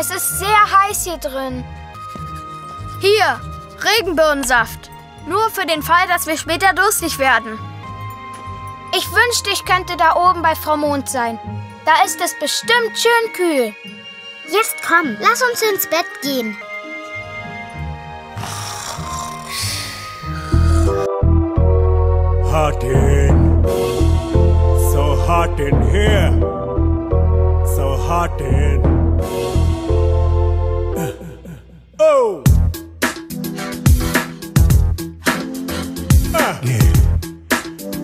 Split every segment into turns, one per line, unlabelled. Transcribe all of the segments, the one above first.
Es ist sehr heiß hier drin.
Hier, Regenbirnensaft. Nur für den Fall, dass wir später durstig werden.
Ich wünschte, ich könnte da oben bei Frau Mond sein. Da ist es bestimmt schön kühl.
Jetzt komm, lass uns ins Bett gehen.
Hot in. So hot in here. So hot in. Oh! Ah. Yeah.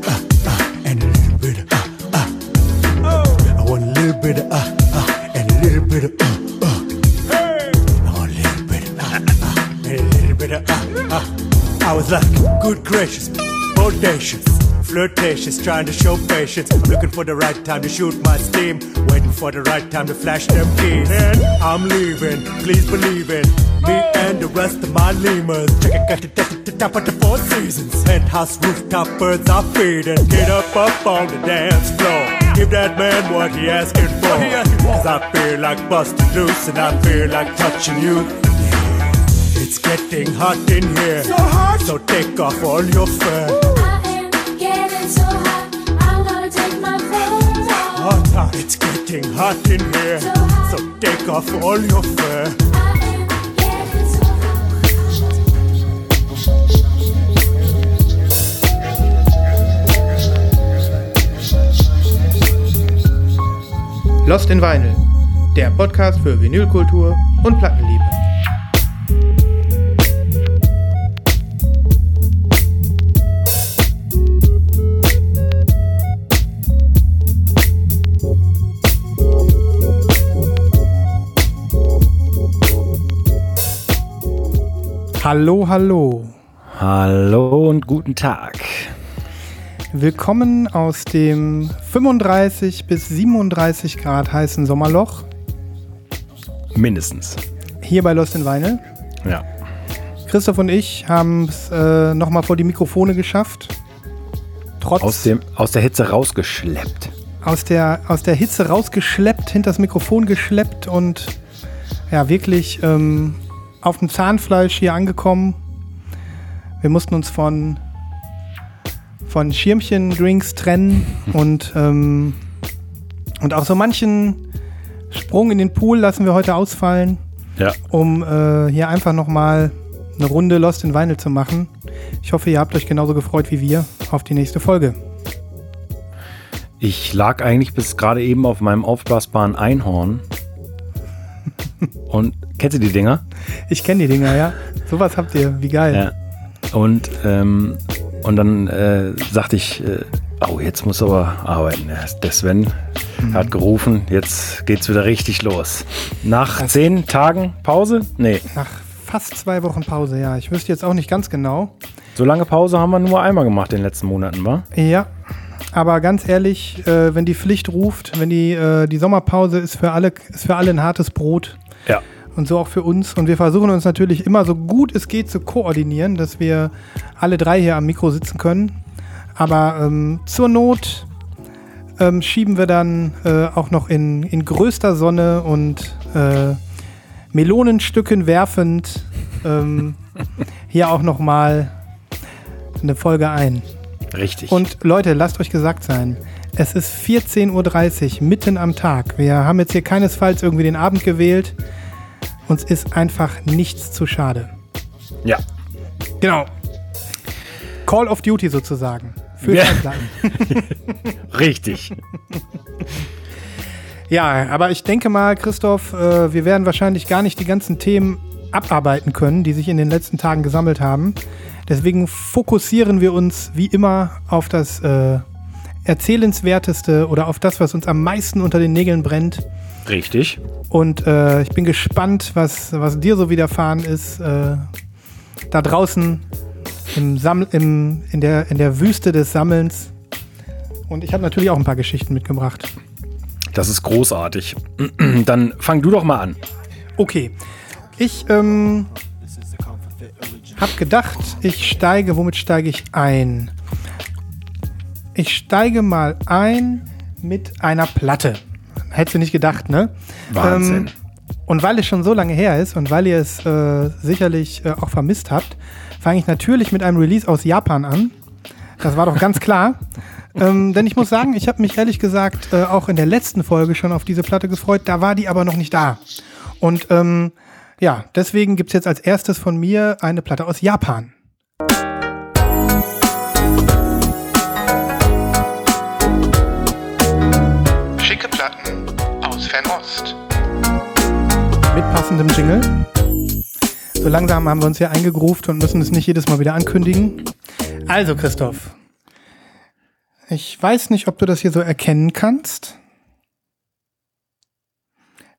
Ah, ah, and a little bit of ah, ah. Oh! I want a little bit of ah, ah, and a little bit of uh, uh. Hey! I want a little bit of ah, ah, and a little bit of ah, ah. I was like, good gracious, audacious, flirtatious, trying to show patience. Looking for the right time to shoot my steam, waiting for the right time to flash them keys. And I'm leaving, please believe it. Me and the rest of my lemurs. Check it, got to the top of the four seasons. Penthouse rooftop birds are feeding. Get up up on the dance floor. Give that man what he asking for. Cause I feel like busting loose and I feel like touching you. It's getting hot in here. So hot. So take off all your fur.
I am getting so hot. I'm gonna take my clothes off.
Hot, hot. It's getting hot in here. So take off all your fur.
Lost in Vinyl, der Podcast für Vinylkultur und Plattenliebe. Hallo, hallo.
Hallo und guten Tag.
Willkommen aus dem 35 bis 37 Grad heißen Sommerloch
Mindestens.
hier bei Lost in Vinyl.
Ja.
Christoph und ich haben es äh, nochmal vor die Mikrofone geschafft. Trotz
Aus, dem, aus der Hitze rausgeschleppt.
aus der, aus der Hitze rausgeschleppt, hinter das Mikrofon geschleppt und ja, wirklich ähm, auf dem Zahnfleisch hier angekommen. Wir mussten uns von, von Schirmchen-Drinks trennen und, ähm, und auch so manchen Sprung in den Pool lassen wir heute ausfallen,
Ja.
um äh, hier einfach nochmal eine Runde Lost in Vinyl zu machen. Ich hoffe, ihr habt euch genauso gefreut wie wir auf die nächste Folge.
Ich lag eigentlich bis gerade eben auf meinem aufblasbaren Einhorn. Und kennst du die Dinger?
Ich kenne die Dinger, ja. Sowas habt ihr, wie geil.
Ja. Und, ähm, und dann äh, sagte ich, äh, oh, jetzt muss aber arbeiten. Der- Sven hat gerufen, jetzt geht's wieder richtig los. Nach
Das-
zehn Tagen Pause? Nee,
Nach fast zwei Wochen Pause, ja. Ich wüsste jetzt auch nicht ganz genau.
so lange Pause haben wir nur einmal gemacht in den letzten Monaten, wa?
Ja, aber ganz ehrlich, äh, wenn die Pflicht ruft, wenn die, äh, die Sommerpause ist für alle, ist für alle ein hartes Brot.
Ja.
Und so auch für uns. Und wir versuchen uns natürlich immer so gut es geht zu koordinieren, dass wir alle drei hier am Mikro sitzen können. Aber ähm, zur Not ähm, schieben wir dann äh, auch noch in, in größter Sonne und äh, Melonenstücken werfend ähm, hier auch noch mal eine Folge ein.
Richtig.
Und Leute, lasst euch gesagt sein, es ist 14.30 Uhr, mitten am Tag. Wir haben jetzt hier keinesfalls irgendwie den Abend gewählt. Uns ist einfach nichts zu schade.
ja.
Genau. Call of Duty sozusagen. Für
Ja. Richtig.
Ja, aber ich denke mal, Christoph, äh, wir werden wahrscheinlich gar nicht die ganzen Themen abarbeiten können, die sich in den letzten Tagen gesammelt haben. Deswegen fokussieren wir uns wie immer auf das äh, Erzählenswerteste oder auf das, was uns am meisten unter den Nägeln brennt.
Richtig.
Und äh, ich bin gespannt, was, was dir so widerfahren ist. Äh, da draußen im Samml im, in, der, in der Wüste des Sammelns. Und ich habe natürlich auch ein paar Geschichten mitgebracht.
Das ist großartig. Dann fang du doch mal an.
Okay. Ich ähm, habe gedacht, ich steige, womit steige ich ein? Ich steige mal ein mit einer Platte. Hättest du nicht gedacht, ne?
Wahnsinn.
Ähm, Und weil es schon so lange her ist und weil ihr es äh, sicherlich äh, auch vermisst habt, fange ich natürlich mit einem Release aus Japan an. Das war doch ganz klar. ähm, denn ich muss sagen, ich habe mich ehrlich gesagt äh, auch in der letzten Folge schon auf diese Platte gefreut. Da war die aber noch nicht da. Und ähm, ja, deswegen gibt's jetzt als erstes von mir eine Platte aus Japan. Passendem Jingle. So langsam haben wir uns hier eingegruft und müssen es nicht jedes Mal wieder ankündigen. Also, Christoph. Ich weiß nicht, ob du das hier so erkennen kannst.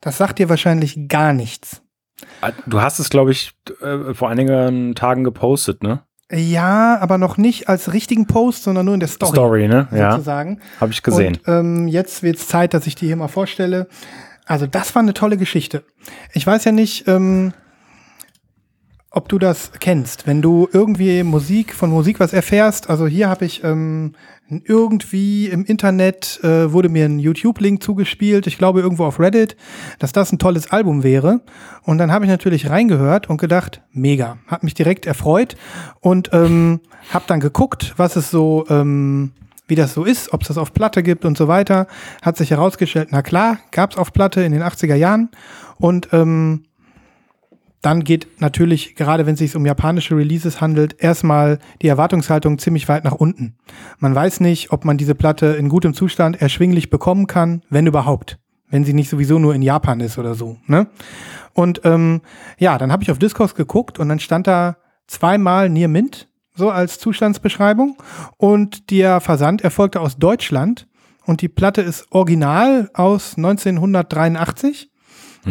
Das sagt dir wahrscheinlich gar nichts.
Ah, Du hast es, glaube ich, äh, vor einigen Tagen gepostet, ne?
Ja, aber noch nicht als richtigen Post, sondern nur in der Story.
Story, ne? Ja,
Sozusagen.
habe ich gesehen.
Und ähm, jetzt wird es Zeit, dass ich die hier mal vorstelle. Also das war eine tolle Geschichte. Ich weiß ja nicht, ähm, ob du das kennst. Wenn du irgendwie Musik von Musik was erfährst, also hier habe ich ähm, irgendwie im Internet äh, wurde mir ein YouTube-Link zugespielt, ich glaube irgendwo auf Reddit, dass das ein tolles Album wäre. Und dann habe ich natürlich reingehört und gedacht, mega, hat mich direkt erfreut und ähm, habe dann geguckt, was es so ähm, wie das so ist, ob es das auf Platte gibt und so weiter, hat sich herausgestellt, na klar, gab es auf Platte in den 80er Jahren. Und ähm, dann geht natürlich, gerade wenn es sich um japanische Releases handelt, erstmal die Erwartungshaltung ziemlich weit nach unten. Man weiß nicht, ob man diese Platte in gutem Zustand erschwinglich bekommen kann, wenn überhaupt. Wenn sie nicht sowieso nur in Japan ist oder so. Ne? Und ähm, ja, dann habe ich auf Discogs geguckt und dann stand da zweimal Near Mint, so als Zustandsbeschreibung. Und der Versand erfolgte aus Deutschland. Und die Platte ist original aus 1983.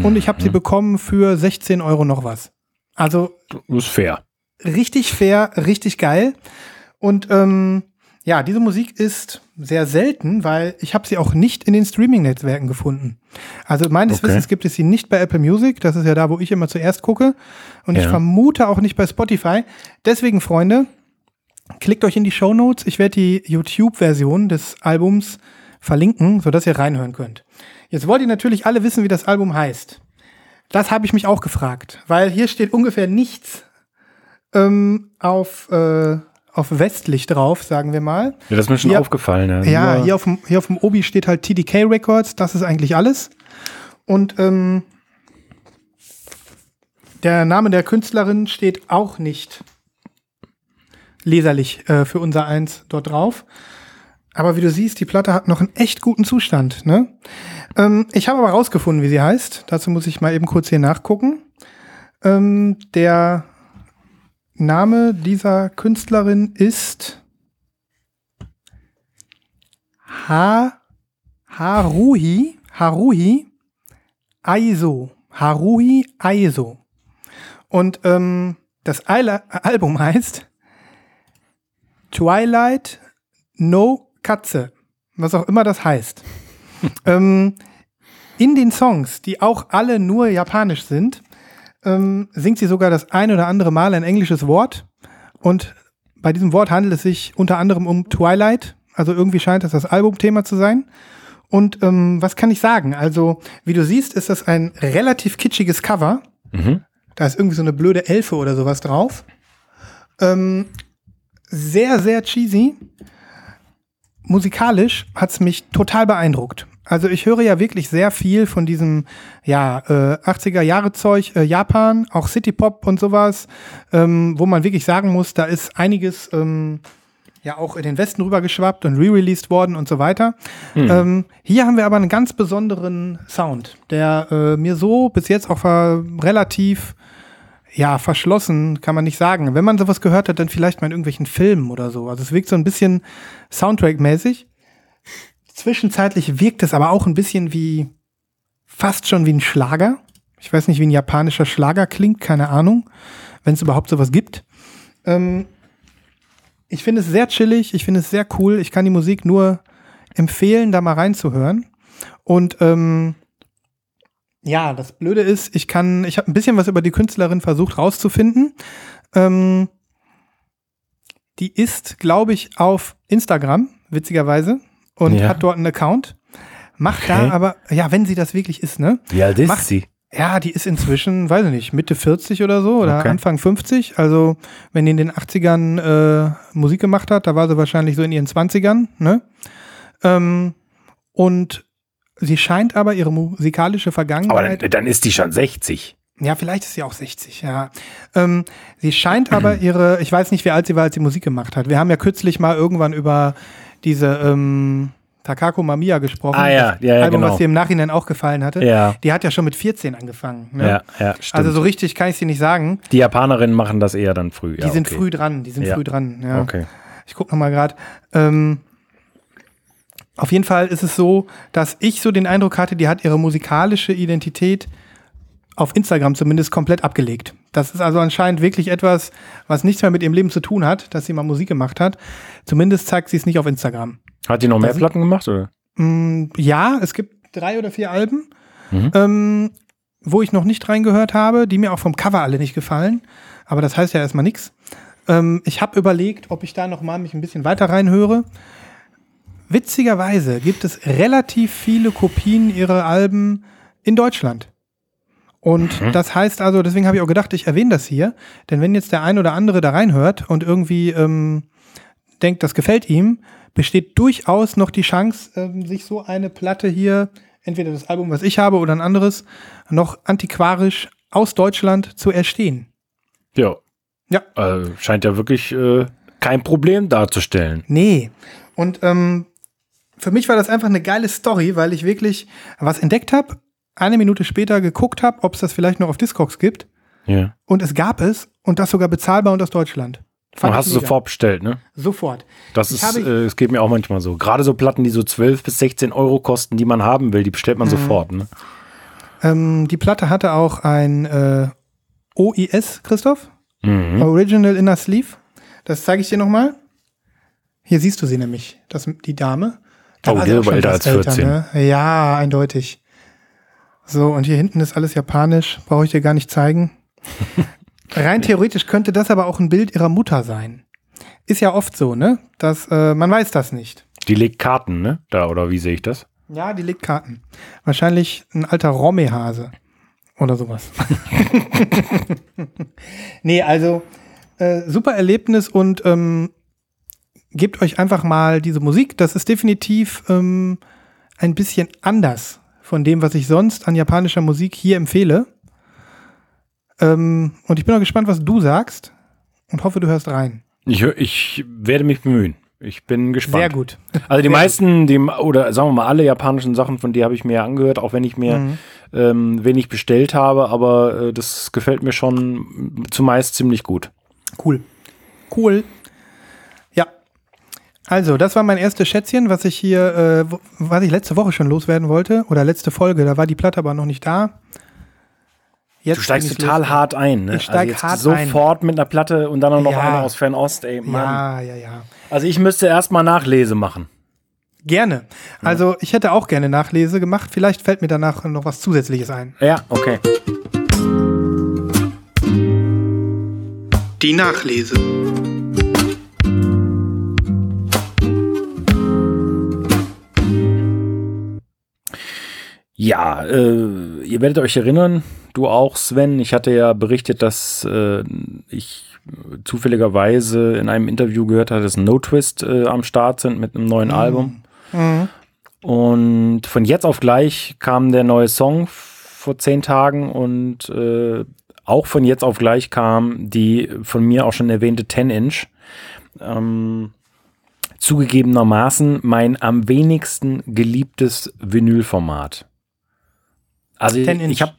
Und ich habe sie bekommen für 16 Euro noch was. Also
ist fair.
richtig fair, richtig geil. Und ähm, ja, diese Musik ist sehr selten, weil ich habe sie auch nicht in den Streaming-Netzwerken gefunden. Also meines
Okay.
Wissens gibt es sie nicht bei Apple Music. Das ist ja da, wo ich immer zuerst gucke. Und ich
Ja.
vermute auch nicht bei Spotify. Deswegen, Freunde, klickt euch in die Show Notes. Ich werde die YouTube-Version des Albums verlinken, sodass ihr reinhören könnt. Jetzt wollt ihr natürlich alle wissen, wie das Album heißt. Das habe ich mich auch gefragt, weil hier steht ungefähr nichts ähm, auf, äh, auf westlich drauf, sagen wir mal.
Ja, das ist mir schon
Ja.
aufgefallen. Ja,
Ja, hier auf, dem, hier auf dem Obi steht halt TDK Records, das ist eigentlich alles. Und ähm, der Name der Künstlerin steht auch nicht leserlich äh, für unser Eins dort drauf. Aber wie du siehst, die Platte hat noch einen echt guten Zustand. Ne? Ähm, ich habe aber rausgefunden, wie sie heißt. Dazu muss ich mal eben kurz hier nachgucken. Ähm, der Name dieser Künstlerin ist Ha Haruhi Haruhi Aizo. Haruhi Aizo. Und ähm, das Eile Album heißt Twilight No Katze. Was auch immer das heißt. ähm, in den Songs, die auch alle nur japanisch sind, ähm, singt sie sogar das ein oder andere Mal ein englisches Wort. Und bei diesem Wort handelt es sich unter anderem um Twilight. Also irgendwie scheint das das Albumthema zu sein. Und ähm, was kann ich sagen? Also, wie du siehst, ist das ein relativ kitschiges Cover.
Mhm.
Da ist irgendwie so eine blöde Elfe oder sowas drauf. Ähm, sehr, sehr cheesy. Musikalisch hat's mich total beeindruckt. Also ich höre ja wirklich sehr viel von diesem ja, äh, 80er Jahre Zeug, äh, Japan, auch City Pop und sowas, ähm, wo man wirklich sagen muss, da ist einiges ähm, ja auch in den Westen rübergeschwappt und re-released worden und so weiter. Ähm, hier haben wir aber einen ganz besonderen Sound, der äh, mir so bis jetzt auch war relativ ja, verschlossen, kann man nicht sagen. Wenn man sowas gehört hat, dann vielleicht mal in irgendwelchen Filmen oder so. Also es wirkt so ein bisschen Soundtrack-mäßig. Zwischenzeitlich wirkt es aber auch ein bisschen wie, fast schon wie ein Schlager. Ich weiß nicht, wie ein japanischer Schlager klingt, keine Ahnung, wenn es überhaupt sowas gibt. Ähm, ich finde es sehr chillig, ich finde es sehr cool. Ich kann die Musik nur empfehlen, da mal reinzuhören. Und ähm, ja, das Blöde ist, ich kann, ich habe ein bisschen was über die Künstlerin versucht rauszufinden. Ähm, die ist, glaube ich, auf Instagram, witzigerweise, und
Ja.
hat dort einen Account. Macht
Okay.
da aber, ja, wenn sie das wirklich ist, ne?
Wie alt ist
Macht-
sie?
Ja, die ist inzwischen, weiß ich nicht, Mitte 40 oder so oder
Okay.
Anfang 50. Also, wenn die in den 80ern äh, Musik gemacht hat, da war sie wahrscheinlich so in ihren 20ern. Ne? Ähm, und sie scheint aber ihre musikalische
Aber
Vergangenheit.
dann, dann ist die schon 60.
Ja, vielleicht ist sie auch 60, ja. Ähm, sie scheint aber ihre, ich weiß nicht, wie alt sie war, als sie Musik gemacht hat. Wir haben ja kürzlich mal irgendwann über diese ähm, Takako Mamiya gesprochen.
Ah, ja, ja, ja,
Album,
genau.
was dir im Nachhinein auch gefallen hatte.
Ja.
Die hat ja schon mit 14 angefangen. Ne?
Ja, ja, stimmt.
Also so richtig kann ich sie nicht sagen.
die Japanerinnen machen das eher dann früh.
Die
ja,
sind
okay.
früh dran, die sind
Ja.
früh dran. Ja.
Okay.
Ich gucke nochmal gerade. Ähm, auf jeden Fall ist es so, dass ich so den Eindruck hatte, die hat ihre musikalische Identität auf Instagram zumindest komplett abgelegt. Das ist also anscheinend wirklich etwas, was nichts mehr mit ihrem Leben zu tun hat, dass sie mal Musik gemacht hat. Zumindest zeigt sie es nicht auf Instagram.
Hat die noch mehr
Das-
Platten gemacht? Oder?
Mm, ja, es gibt drei oder vier Alben,
Mhm.
ähm, wo ich noch nicht reingehört habe, die mir auch vom Cover alle nicht gefallen. Aber das heißt ja erstmal nichts. Ähm, ich habe überlegt, ob ich da noch mal mich ein bisschen weiter reinhöre. Witzigerweise gibt es relativ viele Kopien ihrer Alben in Deutschland. Und das heißt also, deswegen habe ich auch gedacht, ich erwähne das hier, denn wenn jetzt der ein oder andere da reinhört und irgendwie ähm, denkt, das gefällt ihm, besteht durchaus noch die Chance, ähm, sich so eine Platte hier, entweder das Album, was ich habe, oder ein anderes, noch antiquarisch aus Deutschland zu erstehen.
Ja.
Ja.
Also scheint ja wirklich äh, kein Problem darzustellen.
Nee. Und ähm, für mich war das einfach eine geile Story, weil ich wirklich was entdeckt habe, eine Minute später geguckt habe, ob es das vielleicht noch auf Discogs gibt.
Ja.
Und es gab es und das sogar bezahlbar und aus Deutschland. Fand
Und
ich
hast du sofort bestellt, ne?
Sofort.
Das
Ich
ist, äh, es geht mir auch manchmal so. Gerade so Platten, die so 12 bis 16 Euro kosten, die man haben will, die bestellt
Mhm.
man sofort, ne?
Ähm, die Platte hatte auch ein äh, OIS, Christoph.
Mhm.
Original Inner Sleeve. Das zeige ich dir nochmal. Hier siehst du sie nämlich, das, die Dame. Da
Oh,
war sie auch schon
älter als 14.
ne? Ja, eindeutig. So, und hier hinten ist alles japanisch. Brauche ich dir gar nicht zeigen. Rein theoretisch könnte das aber auch ein Bild ihrer Mutter sein. Ist ja oft so, ne? Dass, äh, man weiß das nicht.
Die legt Karten, ne? Da, oder wie sehe ich das?
Ja, die legt Karten. Wahrscheinlich ein alter Romme-Hase. Oder sowas. nee, also äh, super Erlebnis und ähm, gebt euch einfach mal diese Musik. Das ist definitiv ähm, ein bisschen anders von dem, was ich sonst an japanischer Musik hier empfehle. Ähm, und ich bin auch gespannt, was du sagst und hoffe, du hörst rein.
Ich, ich werde mich bemühen. Ich bin gespannt.
Sehr gut.
Also die
Sehr
meisten, die, oder sagen wir mal alle japanischen Sachen, von dir habe ich mir angehört, auch wenn ich mir
Mhm.
ähm, wenig bestellt habe, aber äh, das gefällt mir schon zumeist ziemlich gut.
Cool. Cool. Also, das war mein erstes Schätzchen, was ich hier, äh, was ich letzte Woche schon loswerden wollte. Oder letzte Folge, da war die Platte aber noch nicht da. Jetzt
Du steigst total
los.
hart ein, ne?
Ich steig
jetzt
hart
sofort mit einer Platte und dann auch noch
Ja.
eine aus Fernost, ey, Mann.
Ja, ja, ja.
Also ich müsste erstmal Nachlese machen.
Gerne. Also, ich hätte auch gerne Nachlese gemacht. Vielleicht fällt mir danach noch was Zusätzliches ein.
Ja, okay.
Die Nachlese.
Ja, äh, ihr werdet euch erinnern, du auch, Sven. Ich hatte ja berichtet, dass äh, ich zufälligerweise in einem Interview gehört habe, dass No Twist äh, am Start sind mit einem neuen Album.
Mhm.
Und von jetzt auf gleich kam der neue Song vor zehn Tagen und äh, auch von jetzt auf gleich kam die von mir auch schon erwähnte 10 Inch. Ähm, zugegebenermaßen mein am wenigsten geliebtes Vinylformat. Also
10 Inch.
ich habe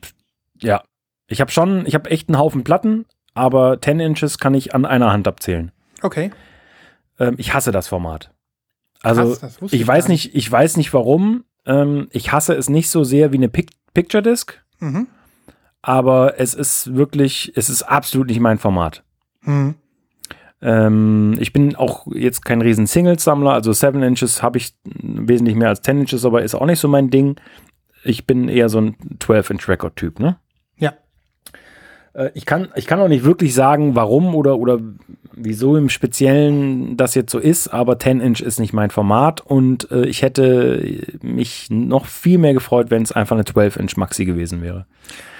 ja, ich habe schon, ich habe echt einen Haufen Platten, aber 10 Inches kann ich an einer Hand abzählen.
Okay.
Ähm, ich hasse das Format. Also
Krass,
ich
ich
weiß
nicht,
ich weiß nicht warum. Ähm, ich hasse es nicht so sehr wie eine Pic Picture Disc,
Mhm.
aber es ist wirklich, es ist absolut nicht mein Format.
Mhm.
Ähm, ich bin auch jetzt kein riesen Singles-Sammler, also 7 Inches habe ich wesentlich mehr als 10 Inches, aber ist auch nicht so mein Ding. Ich bin eher so ein 12-Inch-Record-Typ, ne?
Ja.
Äh, ich, kann, ich kann auch nicht wirklich sagen, warum oder, oder wieso im Speziellen das jetzt so ist, aber 10 Inch ist nicht mein Format und äh, ich hätte mich noch viel mehr gefreut, wenn es einfach eine 12 Inch Maxi gewesen wäre.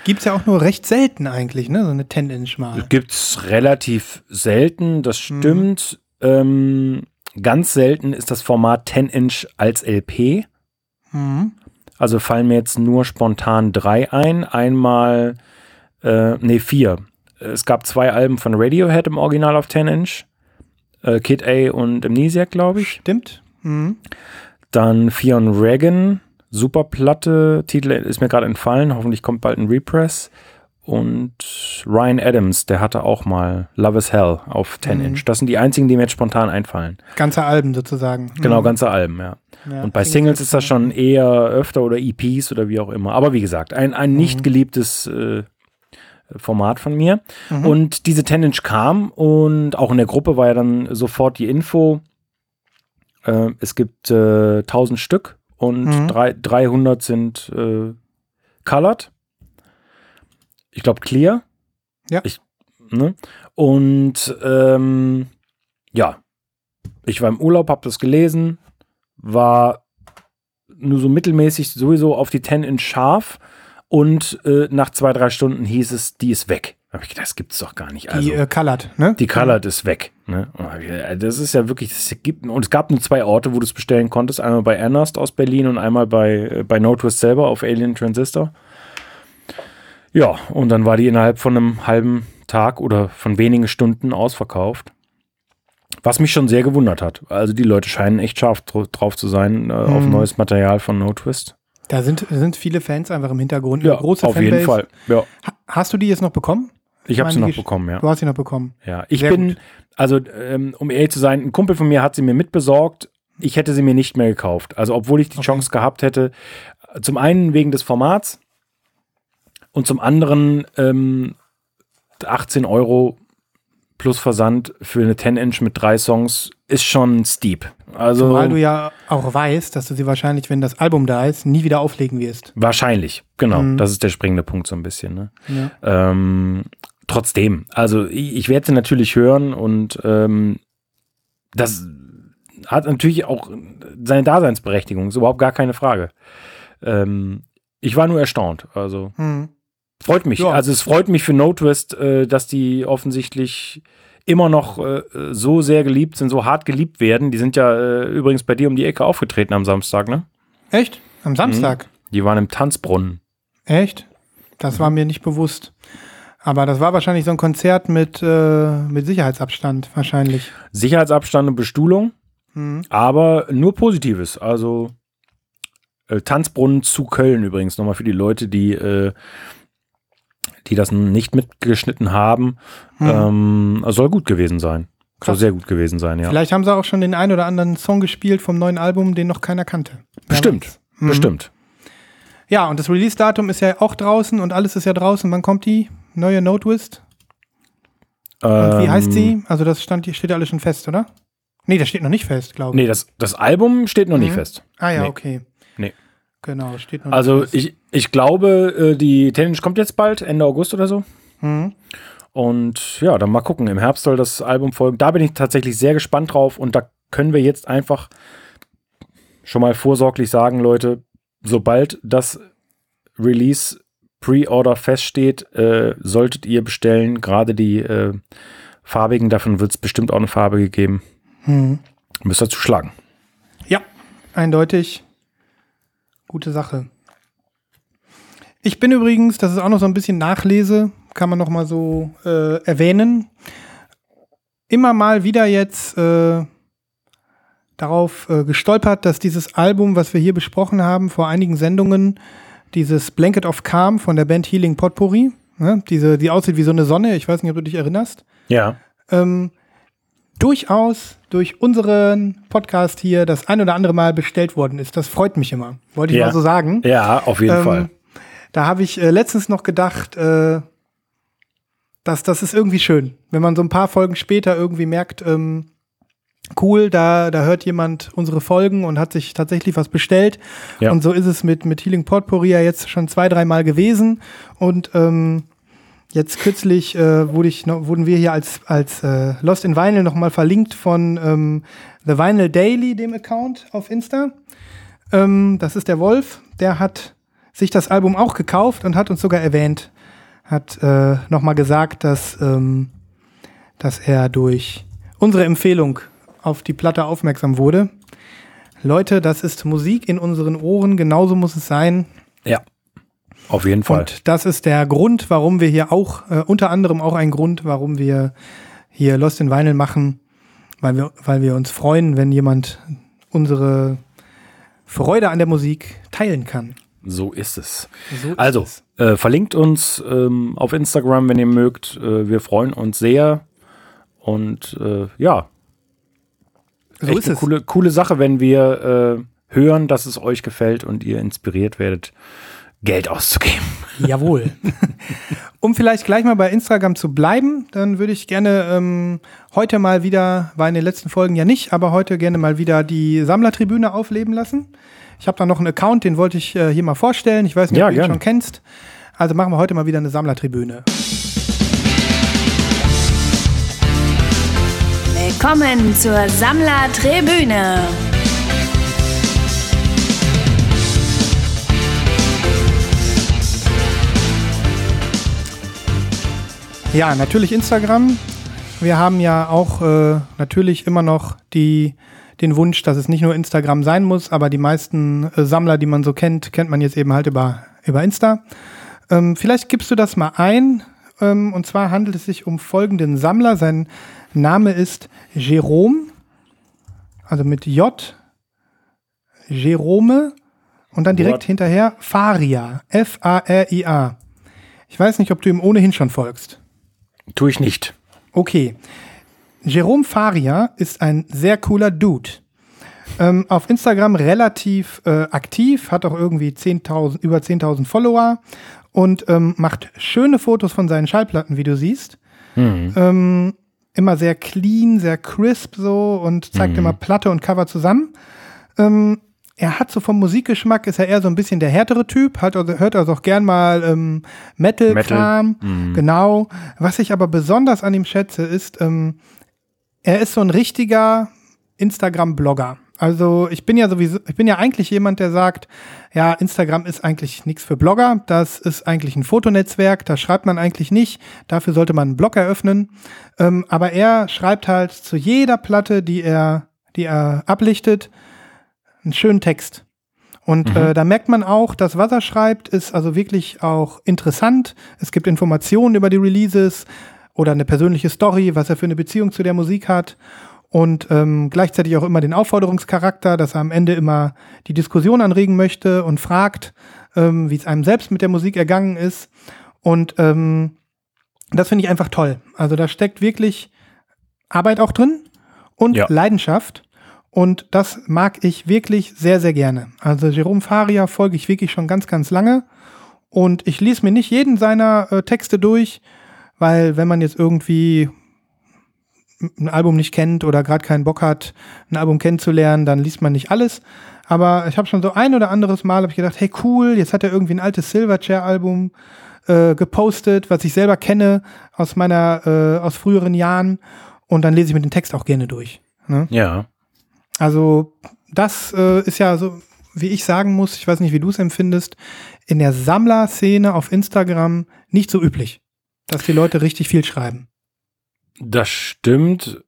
Gibt es ja auch nur recht selten eigentlich, ne? So eine 10-Inch mal.
Gibt es relativ selten, das stimmt. Ähm, ganz selten ist das Format 10 Inch als LP.
Mhm.
Also fallen mir jetzt nur spontan drei ein. Einmal, äh, nee, vier. Es gab zwei Alben von Radiohead im Original auf 10 Inch. Äh, Kid A und Amnesiac, glaube ich.
Stimmt. Mhm.
Dann Fionn Reagan, super Platte. Titel ist mir gerade entfallen. Hoffentlich kommt bald ein Repress. Und Ryan Adams, der hatte auch mal Love is Hell auf 10
Mhm.
Inch. Das sind die einzigen, die mir jetzt spontan einfallen.
Ganze Alben sozusagen.
Genau,
Mhm.
ganze Alben, ja.
Ja,
Und bei Singles ist das schon eher öfter oder EPs oder wie auch immer. Aber wie gesagt, ein, ein nicht geliebtes äh, Format von mir. Und diese 10-Inch kam und auch in der Gruppe war ja dann sofort die Info, äh, es gibt äh, 1000 Stück und
Mhm.
drei, 300 sind äh, colored. Ich glaube clear.
Ja.
Ich, ne? Und ähm, ja, ich war im Urlaub, habe das gelesen, war nur so mittelmäßig sowieso auf die 10 in scharf und äh, nach zwei, drei Stunden hieß es, die ist weg. Da hab ich gedacht, das gibt's doch gar nicht. Also,
Die äh, Colored, ne?
die Colored ist weg. Ne? Das ist ja wirklich, das gibt, und es gab nur zwei Orte, wo du es bestellen konntest. Einmal bei Ernest aus Berlin und einmal bei, äh, bei No Twist selber auf Alien Transistor. Ja, und dann war die innerhalb von einem halben Tag oder von wenigen Stunden ausverkauft. Was mich schon sehr gewundert hat. Also die Leute scheinen echt scharf dr- drauf zu sein äh, auf
Mhm.
neues Material von No Twist.
Da sind, sind viele Fans einfach im Hintergrund. eine große
auf jeden
Fanbase.
Fall. Ja,
Ha- Hast du die jetzt noch bekommen?
ich habe sie noch bekommen, ja.
Du hast sie noch bekommen.
Ja, ich
Sehr
bin,
gut.
also ähm, um ehrlich zu sein, ein Kumpel von mir hat sie mir mitbesorgt. Ich hätte sie mir nicht mehr gekauft. Also obwohl ich die
Okay.
Chance gehabt hätte, zum einen wegen des Formats und zum anderen ähm, 18 Euro plus Versand für eine 10-Inch mit drei Songs ist schon steep. Also
Zumal du ja auch weißt, dass du sie wahrscheinlich, wenn das Album da ist, nie wieder auflegen wirst.
wahrscheinlich, genau.
Mhm.
Das ist der springende Punkt so ein bisschen. Ne?
Ja.
Ähm, trotzdem, also ich, ich werde sie natürlich hören und ähm, das hat natürlich auch seine Daseinsberechtigung, ist überhaupt gar keine Frage. Ähm, ich war nur erstaunt, also
Hm.
Freut mich.
Ja.
Also es freut mich für No Twist, äh, dass die offensichtlich immer noch äh, so sehr geliebt sind, so hart geliebt werden. Die sind ja äh, übrigens bei dir um die Ecke aufgetreten am Samstag, ne?
Echt? Am Samstag?
Die waren im Tanzbrunnen.
Echt? Das war mir nicht bewusst. Aber das war wahrscheinlich so ein Konzert mit, äh, mit Sicherheitsabstand, wahrscheinlich.
Sicherheitsabstand und Bestuhlung.
Hm.
Aber nur Positives. Also äh, Tanzbrunnen zu Köln übrigens nochmal für die Leute, die, äh, die das nicht mitgeschnitten haben. Ähm, soll gut gewesen sein. Soll
Hm. Krass.
sehr gut gewesen sein, ja.
Vielleicht haben sie auch schon den ein oder anderen Song gespielt vom neuen Album, den noch keiner kannte.
Bestimmt.
Mhm.
Bestimmt.
Ja, und das Release-Datum ist ja auch draußen und alles ist ja draußen. Wann kommt die neue No Twist? Und wie heißt
Ähm,
sie? Also das stand, steht ja alles schon fest, oder? Nee, das steht noch nicht fest, glaube ich.
Nee, das, das Album steht noch nicht
Mhm.
fest.
Ah ja,
nee.
okay.
Nee.
Genau, steht noch
Also ich, ich glaube, äh, die Tennis kommt jetzt bald, Ende August oder so.
Mhm.
Und ja, dann mal gucken. Im Herbst soll das Album folgen. Da bin ich tatsächlich sehr gespannt drauf. Und da können wir jetzt einfach schon mal vorsorglich sagen, Leute, sobald das Release Pre-Order feststeht, äh, solltet ihr bestellen. Gerade die äh, farbigen, davon wird es bestimmt auch eine Farbe gegeben.
Mhm.
Müsst ihr zuschlagen.
Ja, eindeutig. Gute Sache. Ich bin übrigens, das ist auch noch so ein bisschen Nachlese, kann man noch mal so äh, erwähnen, immer mal wieder jetzt äh, darauf äh, gestolpert, dass dieses Album, was wir hier besprochen haben vor einigen Sendungen, dieses Blanket of Calm von der Band Healing Potpourri, ne, diese, die aussieht wie so eine Sonne, ich weiß nicht, ob du dich erinnerst,
Ja.
ähm, durchaus durch unseren Podcast hier das ein oder andere Mal bestellt worden ist. Das freut mich immer. Wollte ich
Ja.
mal so sagen.
Ja, auf jeden
Ähm,
Fall.
Da habe ich äh, letztens noch gedacht, äh, dass das ist irgendwie schön, wenn man so ein paar Folgen später irgendwie merkt, ähm, cool, da, da hört jemand unsere Folgen und hat sich tatsächlich was bestellt.
Ja.
Und so ist es mit, mit Healing Potpourri ja jetzt schon zwei, dreimal gewesen. Und ähm, Jetzt kürzlich äh, wurde ich noch, wurden wir hier als, als äh, Lost in Vinyl nochmal verlinkt von ähm, The Vinyl Daily, dem Account auf Insta. Ähm, das ist der Wolf, der hat sich das Album auch gekauft und hat uns sogar erwähnt, hat äh, nochmal gesagt, dass, ähm, dass er durch unsere Empfehlung auf die Platte aufmerksam wurde. Leute, das ist Musik in unseren Ohren, genauso muss es sein.
Ja. Auf jeden Fall.
Und das ist der Grund, warum wir hier auch, äh, unter anderem auch ein Grund, warum wir hier Lost in Vinyl machen, weil wir, weil wir uns freuen, wenn jemand unsere Freude an der Musik teilen kann.
So ist es.
So ist
Also,
es.
äh, verlinkt uns ähm, auf Instagram, wenn ihr mögt. Äh, wir freuen uns sehr. Und äh, ja,
so
echt
ist
eine
es.
coole, coole Sache, wenn wir äh, hören, dass es euch gefällt und ihr inspiriert werdet, Geld auszugeben.
Jawohl. um vielleicht gleich mal bei Instagram zu bleiben, dann würde ich gerne ähm, heute mal wieder, war in den letzten Folgen ja nicht, aber heute gerne mal wieder die Sammlertribüne aufleben lassen. Ich habe da noch einen Account, den wollte ich äh, hier mal vorstellen. Ich weiß nicht,
Ja,
ob du ihn schon kennst. Also machen wir heute mal wieder eine Sammlertribüne.
Willkommen zur Sammlertribüne.
Ja, natürlich Instagram. Wir haben ja auch äh, natürlich immer noch die, den Wunsch, dass es nicht nur Instagram sein muss, aber die meisten äh, Sammler, die man so kennt, kennt man jetzt eben halt über, über Insta. Ähm, vielleicht gibst du das mal ein. Ähm, und zwar handelt es sich um folgenden Sammler. Sein Name ist Jerome, also mit J. Jerome und dann direkt
Wort.
hinterher Faria. F-A-R-I-A. Ich weiß nicht, ob du ihm ohnehin schon folgst.
Tue ich nicht.
Okay. Jerome Faria ist ein sehr cooler Dude. Ähm, auf Instagram relativ äh, aktiv, hat auch irgendwie 10.000, über 10.000 Follower und ähm, macht schöne Fotos von seinen Schallplatten, wie du siehst. Ähm, immer sehr clean, sehr crisp so und zeigt immer Platte und Cover zusammen. Ähm, er hat so vom Musikgeschmack, ist er eher so ein bisschen der härtere Typ, hat also, hört also auch gern mal ähm, Metal-Kram. Genau. Was ich aber besonders an ihm schätze, ist, ähm, er ist so ein richtiger Instagram-Blogger. Also ich bin ja sowieso, ich bin ja eigentlich jemand, der sagt, ja, Instagram ist eigentlich nichts für Blogger, das ist eigentlich ein Fotonetzwerk, da schreibt man eigentlich nicht, dafür sollte man einen Blog eröffnen. Ähm, aber er schreibt halt zu jeder Platte, die er, die er ablichtet, einen schönen Text. Und äh, da merkt man auch, dass was er schreibt, ist also wirklich auch interessant. Es gibt Informationen über die Releases oder eine persönliche Story, was er für eine Beziehung zu der Musik hat. Und ähm, gleichzeitig auch immer den Aufforderungscharakter, dass er am Ende immer die Diskussion anregen möchte und fragt, ähm, wie es einem selbst mit der Musik ergangen ist. Und ähm, das finde ich einfach toll. Also da steckt wirklich Arbeit auch drin und
Ja.
Leidenschaft. Und das mag ich wirklich sehr, sehr gerne. Also Jerome Faria folge ich wirklich schon ganz, ganz lange. Und ich lese mir nicht jeden seiner äh, Texte durch, weil wenn man jetzt irgendwie ein Album nicht kennt oder gerade keinen Bock hat, ein Album kennenzulernen, dann liest man nicht alles. Aber ich habe schon so ein oder anderes Mal hab ich gedacht, hey cool, jetzt hat er irgendwie ein altes Silverchair-Album äh, gepostet, was ich selber kenne aus meiner, äh, aus früheren Jahren. Und dann lese ich mir den Text auch gerne durch. Ne?
Ja.
Also das äh, ist ja so, wie ich sagen muss, ich weiß nicht, wie du es empfindest, in der Sammlerszene auf Instagram nicht so üblich, dass die Leute richtig viel schreiben.
Das stimmt.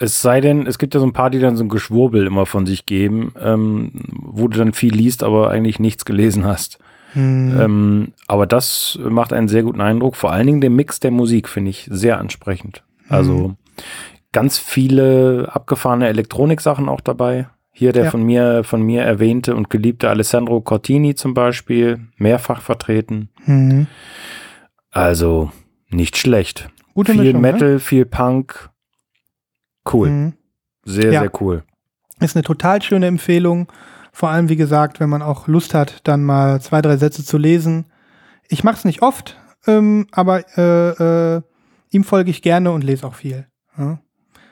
Es sei denn, es gibt ja so ein paar, die dann so ein Geschwurbel immer von sich geben, ähm, wo du dann viel liest, aber eigentlich nichts gelesen hast.
Hm.
Ähm, aber das macht einen sehr guten Eindruck. Vor allen Dingen der Mix der Musik finde ich sehr ansprechend. Also ganz viele abgefahrene Elektronik-Sachen auch dabei. Hier der
Ja.
von mir, von mir erwähnte und geliebte Alessandro Cortini zum Beispiel, mehrfach vertreten.
Mhm.
Also nicht schlecht.
Gute
viel
Mischung,
Metal, viel Punk. Cool.
Ne? Mhm.
Sehr,
Ja.
sehr cool.
Ist eine total schöne Empfehlung. Vor allem, wie gesagt, wenn man auch Lust hat, dann mal zwei, drei Sätze zu lesen. Ich mache es nicht oft, ähm, aber äh, äh, ihm folge ich gerne und lese auch viel. Ja.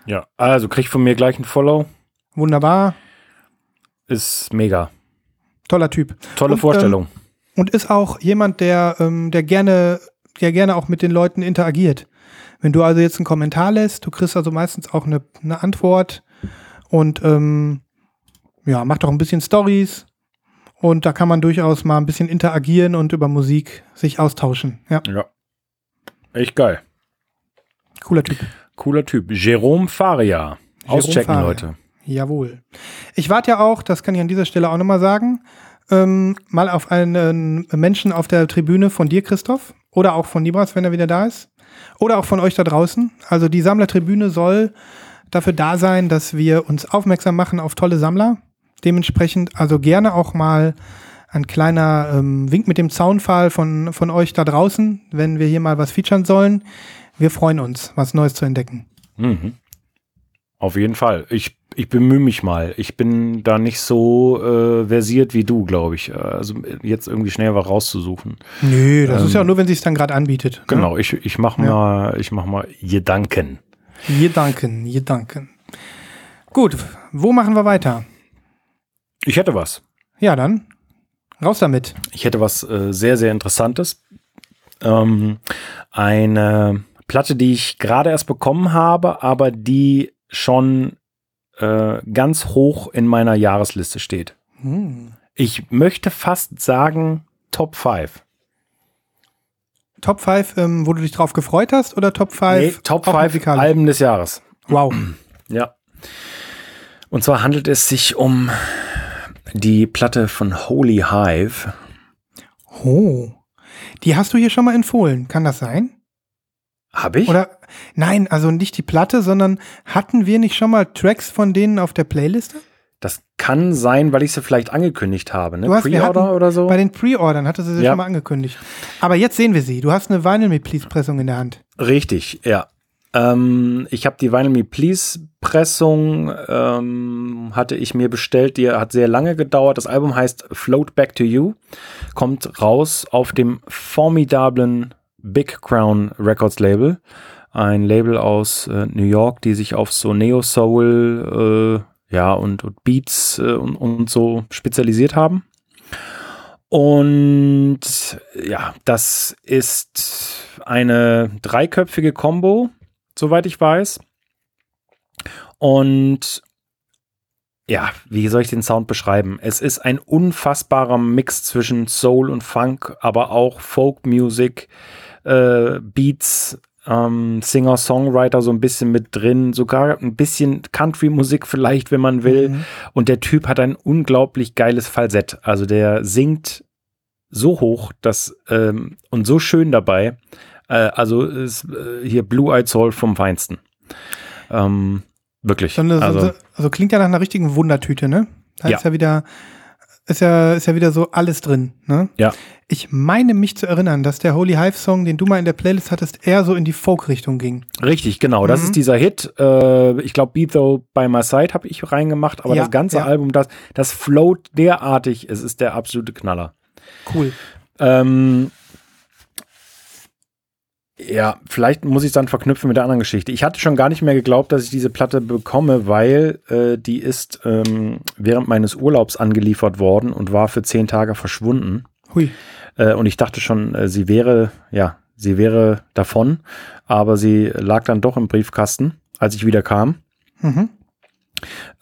Ja, also krieg von mir gleich ein Follow.
Wunderbar,
Ist mega.
toller Typ.
Tolle
Und, ähm,
Vorstellung.
Und ist auch jemand, der, ähm, der gerne ja gerne auch mit den Leuten interagiert. Wenn du also jetzt einen Kommentar lässt, du kriegst also meistens auch eine, eine Antwort und ähm, ja, mach doch ein bisschen Stories und da kann man durchaus mal ein bisschen interagieren und über Musik sich austauschen. Ja,
Ja. Echt geil.
cooler Typ.
Cooler Typ. Jerome Faria. Auschecken,
Faria.
Leute.
Jawohl. Ich warte ja auch, das kann ich an dieser Stelle auch nochmal sagen, ähm, mal auf einen Menschen auf der Tribüne von dir, Christoph, oder auch von Nibras, wenn er wieder da ist, oder auch von euch da draußen. Also die Sammlertribüne soll dafür da sein, dass wir uns aufmerksam machen auf tolle Sammler. Dementsprechend also gerne auch mal ein kleiner ähm, Wink mit dem Zaunpfahl von, von euch da draußen, wenn wir hier mal was featuren sollen. Wir freuen uns, was Neues zu entdecken.
Mhm. Auf jeden Fall. Ich, ich bemühe mich mal. Ich bin da nicht so äh, versiert wie du, glaube ich. Also jetzt irgendwie schnell was rauszusuchen.
Nö, das ist
Ähm,
ja nur, wenn sich dann gerade anbietet. ne?
Genau, ich, ich mach
Ja.
mal, ich mach mal Gedanken.
Gedanken, Gedanken. Gut, wo machen wir weiter?
Ich hätte was.
Ja, dann raus damit.
Ich hätte was äh, sehr, sehr Interessantes. Ähm, eine Platte, die ich gerade erst bekommen habe, aber die schon äh, ganz hoch in meiner Jahresliste steht.
Hm.
Ich möchte fast sagen Top 5.
Top 5, ähm, wo du dich drauf gefreut hast oder Top 5?
Nee, Top
auch
5
musikalisch?
Alben des Jahres.
Wow.
Ja. Und zwar handelt es sich um die Platte von Holy Hive.
Oh. Die hast du hier schon mal empfohlen. Kann das sein?
Habe ich?
Oder nein, also nicht die Platte, sondern hatten wir nicht schon mal Tracks von denen auf der Playliste?
Das kann sein, weil ich sie vielleicht angekündigt habe. Ne? Pre-Order oder so?
Bei den Pre-Ordern hatte sie sich
Ja.
schon mal angekündigt. Aber jetzt sehen wir sie. Du hast eine Vinyl Me Please Pressung in der Hand.
Richtig, ja. Ähm, ich habe die Vinyl Me Please Pressung ähm, hatte ich mir bestellt. Die hat sehr lange gedauert. Das Album heißt Float Back to You. Kommt raus auf dem formidablen Big Crown Records Label. Ein Label aus äh, New York, die sich auf so Neo Soul äh, ja, und, und Beats äh, und, und so spezialisiert haben. Und ja, das ist eine dreiköpfige Combo, soweit ich weiß. Und ja, wie soll ich den Sound beschreiben? Es ist ein unfassbarer Mix zwischen Soul und Funk, aber auch Folk Music, äh, Beats, ähm, Singer-Songwriter so ein bisschen mit drin, sogar ein bisschen Country-Musik vielleicht, wenn man will. Und der Typ hat ein unglaublich geiles Falsett. Also der singt so hoch dass, ähm, und so schön dabei. Äh, also ist äh, hier Blue Eyed Soul vom Feinsten. Ähm, wirklich.
So eine, so-
also,
so, also klingt ja nach einer richtigen Wundertüte, ne? Da
Ja.
ist ja wieder, ist ja, ist ja wieder so alles drin, ne?
Ja.
Ich meine mich zu erinnern, dass der Holy Hive Song, den du mal in der Playlist hattest, eher so in die Folk-Richtung ging.
Richtig, genau. Das
Mhm.
ist dieser Hit. Äh, ich glaube, Be Though by My Side habe ich reingemacht, aber
Ja,
das ganze
ja.
Album, das, das float derartig. Es ist der absolute Knaller.
Cool.
Ähm, ja, vielleicht muss ich es dann verknüpfen mit der anderen Geschichte. Ich hatte schon gar nicht mehr geglaubt, dass ich diese Platte bekomme, weil äh, die ist ähm, während meines Urlaubs angeliefert worden und war für zehn Tage verschwunden.
Hui.
Äh, und ich dachte schon, äh, sie wäre, ja, sie wäre davon, aber sie lag dann doch im Briefkasten, als ich wieder kam.
Mhm.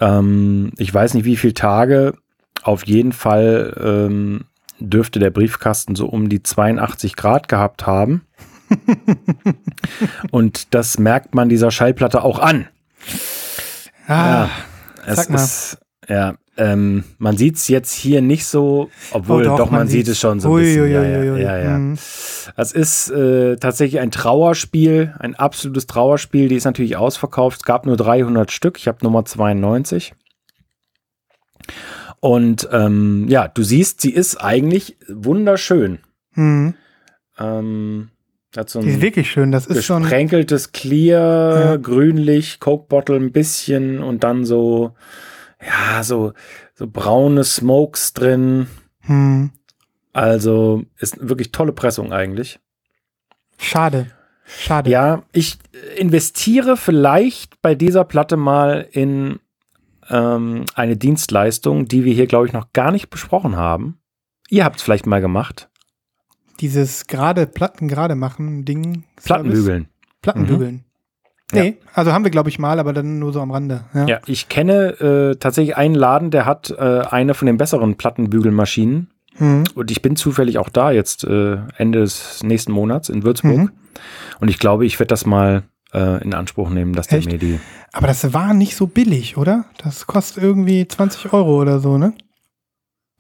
Ähm, ich weiß nicht, wie viele Tage. Auf jeden Fall ähm, dürfte der Briefkasten so um die 82 Grad gehabt haben. Und das merkt man dieser Schallplatte auch an.
Ah,
Es
Sag mal.
ist, ja, ähm, man sieht es jetzt hier nicht so, obwohl
Oh,
doch, man, sieht es schon so ein bisschen.
ui,
ja,
ui,
ja,
ui.
ja, ja.
Mhm.
Es ist äh, tatsächlich ein Trauerspiel, ein absolutes Trauerspiel. Die ist natürlich ausverkauft. Es gab nur 300 Stück. Ich habe Nummer 92. Und ähm, ja, du siehst, sie ist eigentlich wunderschön.
Mhm.
Ähm, so
Die ist wirklich schön. Das ist schon.
gesprenkeltes Clear,
Ja.
grünlich, Coke Bottle ein bisschen und dann so, ja, so, so braune Smokes drin.
Mhm.
Also ist wirklich tolle Pressung eigentlich.
Schade. Schade.
Ja, ich investiere vielleicht bei dieser Platte mal in ähm, eine Dienstleistung, die wir hier, glaube ich, noch gar nicht besprochen haben. Ihr habt es vielleicht mal gemacht.
dieses gerade Platten gerade machen Ding.
Plattenbügeln.
Plattenbügeln. Nee, also haben wir, glaube ich, mal, aber dann nur so am Rande. Ja.
Ja, ich kenne äh, tatsächlich einen Laden, der hat äh, eine von den besseren Plattenbügelmaschinen.
Mhm.
Und ich bin zufällig auch da jetzt äh, Ende des nächsten Monats in Würzburg.
Mhm.
Und ich glaube, ich werde das mal äh, in Anspruch nehmen, dass der
Echt?
mir die.
Aber das war nicht so billig, oder? Das kostet irgendwie 20 Euro oder so, ne?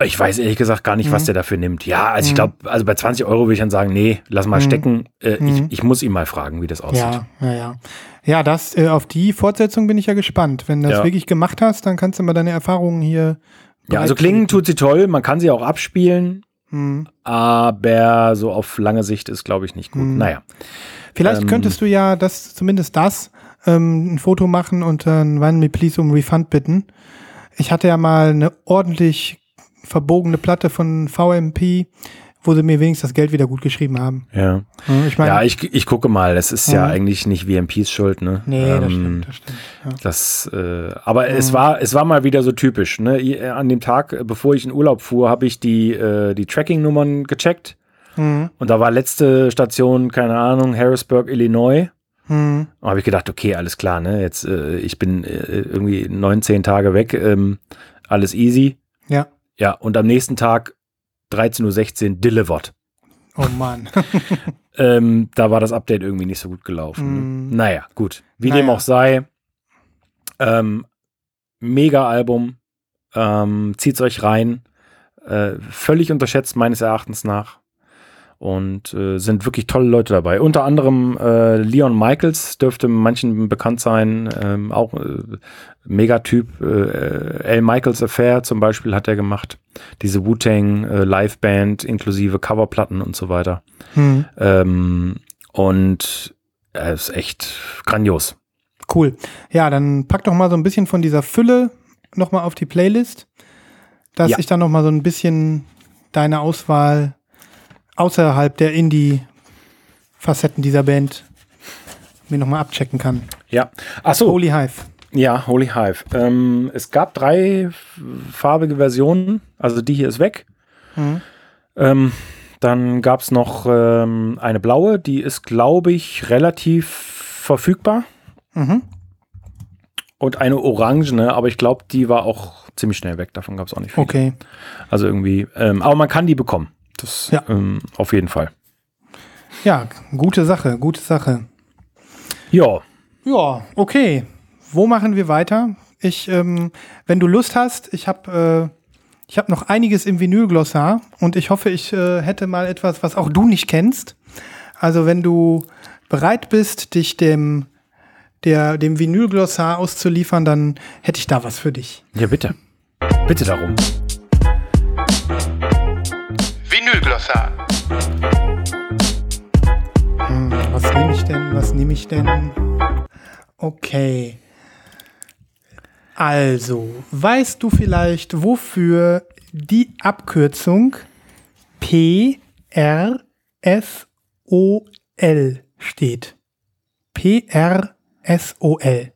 Ich weiß ehrlich gesagt gar nicht, was
Mhm.
der dafür nimmt. Ja, also ich
Mhm.
glaube, also bei 20 Euro würde ich dann sagen, nee, lass mal
Mhm.
stecken. Äh,
Mhm.
ich, ich muss ihn mal fragen, wie das aussieht.
Ja, ja, ja. Ja, das, äh, auf die Fortsetzung bin ich ja gespannt. Wenn du das
Ja.
wirklich gemacht hast, dann kannst du mal deine Erfahrungen hier.
Ja, also klingen tut sie toll, man kann sie auch abspielen,
Hm.
aber so auf lange Sicht ist, glaube ich, nicht gut.
Mhm.
Naja.
Vielleicht
Ähm,
könntest du ja das, zumindest das, ähm, ein Foto machen und dann One Me Please um Refund bitten. Ich hatte ja mal eine ordentlich verbogene Platte von VMP, wo sie mir wenigstens das Geld wieder gut geschrieben haben.
Ja,
Hm, Ich meine,
ja ich, ich gucke mal. Es ist ja
Mhm.
eigentlich nicht VMPs Schuld, ne?
nee, das
Ähm,
stimmt, das stimmt. Ja.
Das, äh, aber es
Mhm.
war, es war mal wieder so typisch. Ne? I- An dem Tag, äh, bevor ich in Urlaub fuhr, habe ich die, äh, die Tracking-Nummern gecheckt.
Hm,
Und da war letzte Station, keine Ahnung, Harrisburg, Illinois.
hm,
Da habe ich gedacht, okay, alles klar, ne? Jetzt, äh, ich bin äh, irgendwie 19 Tage weg, ähm, alles easy.
ja.
Ja, und am nächsten Tag 13.16 Uhr delivered.
Oh Mann.
Ähm, da war das Update irgendwie nicht so gut gelaufen.
Mm.
Ne? Naja, gut. Wie
Naja.
dem auch sei. Ähm, mega Album. Ähm, zieht's euch rein. Äh, völlig unterschätzt meines Erachtens nach. Und äh, sind wirklich tolle Leute dabei. Unter anderem äh, Leon Michaels dürfte manchen bekannt sein. Ähm, auch äh, Megatyp. Äh, L. Michaels Affair zum Beispiel hat er gemacht. Diese Wu-Tang äh, Liveband inklusive Coverplatten und so weiter.
Hm.
Ähm, und er ist echt grandios.
Cool. Ja, dann pack doch mal so ein bisschen von dieser Fülle noch mal auf die Playlist, dass
Ja.
ich dann noch mal so ein bisschen deine Auswahl außerhalb der Indie-Facetten dieser Band mir noch mal abchecken kann.
Ja. Achso,
Holy Hive.
ja, Holy Hive. Ähm, es gab drei farbige Versionen. Also die hier ist weg.
Mhm.
Ähm, dann gab es noch ähm, eine blaue, die ist, glaube ich, relativ verfügbar.
Mhm.
Und eine orangene, aber ich glaube, die war auch ziemlich schnell weg. Davon gab es auch nicht viel.
Okay.
Also irgendwie, ähm, aber man kann die bekommen. Das
Ja.
ähm, auf jeden Fall.
Ja, gute Sache, gute Sache.
Ja,
Ja, okay. Wo machen wir weiter? Ich, ähm, wenn du Lust hast, ich habe äh, ich hab noch einiges im Vinylglossar und ich hoffe, ich äh, hätte mal etwas, was auch du nicht kennst. Also wenn du bereit bist, dich dem, der, dem Vinylglossar auszuliefern, dann hätte ich da was für dich.
ja bitte. Bitte darum.
Vinylglossar. Hm, was nehme ich denn? Was nehme ich denn? Okay. Also, weißt du vielleicht, wofür die Abkürzung PRSOL steht? PRSOL.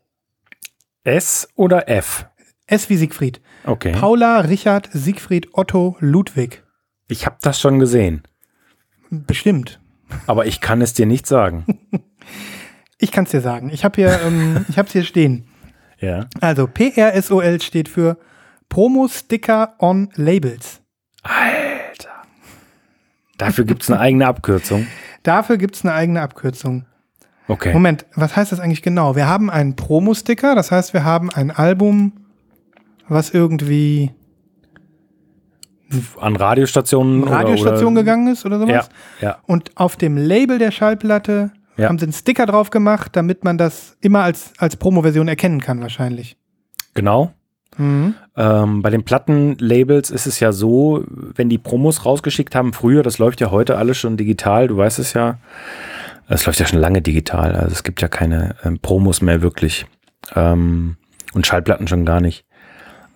S oder F?
S wie Siegfried.
Okay.
Paula, Richard, Siegfried, Otto, Ludwig.
Ich habe das schon gesehen,
Bestimmt.
aber ich kann es dir nicht sagen.
Ich kann es dir sagen. Ich habe hier, ähm, ich habe hier stehen.
Ja.
Also PRSOL steht für Promo Sticker on Labels.
Alter. Dafür gibt es eine eigene Abkürzung.
Dafür gibt es eine eigene Abkürzung.
Okay.
Moment, was heißt das eigentlich genau? Wir haben einen Promo-Sticker, das heißt, wir haben ein Album, was irgendwie
An Radiostationen
Radiostation
oder,
gegangen ist oder
oder
sowas.
Ja, ja.
Und auf dem Label der Schallplatte
Ja.
haben sie einen Sticker drauf gemacht, damit man das immer als, als Promo-Version erkennen kann, wahrscheinlich.
Genau.
Mhm.
Ähm, bei den Plattenlabels ist es ja so, wenn die Promos rausgeschickt haben, früher, das läuft ja heute alles schon digital, du weißt es ja, es läuft ja schon lange digital, also es gibt ja keine ähm, Promos mehr wirklich ähm, und Schallplatten schon gar nicht.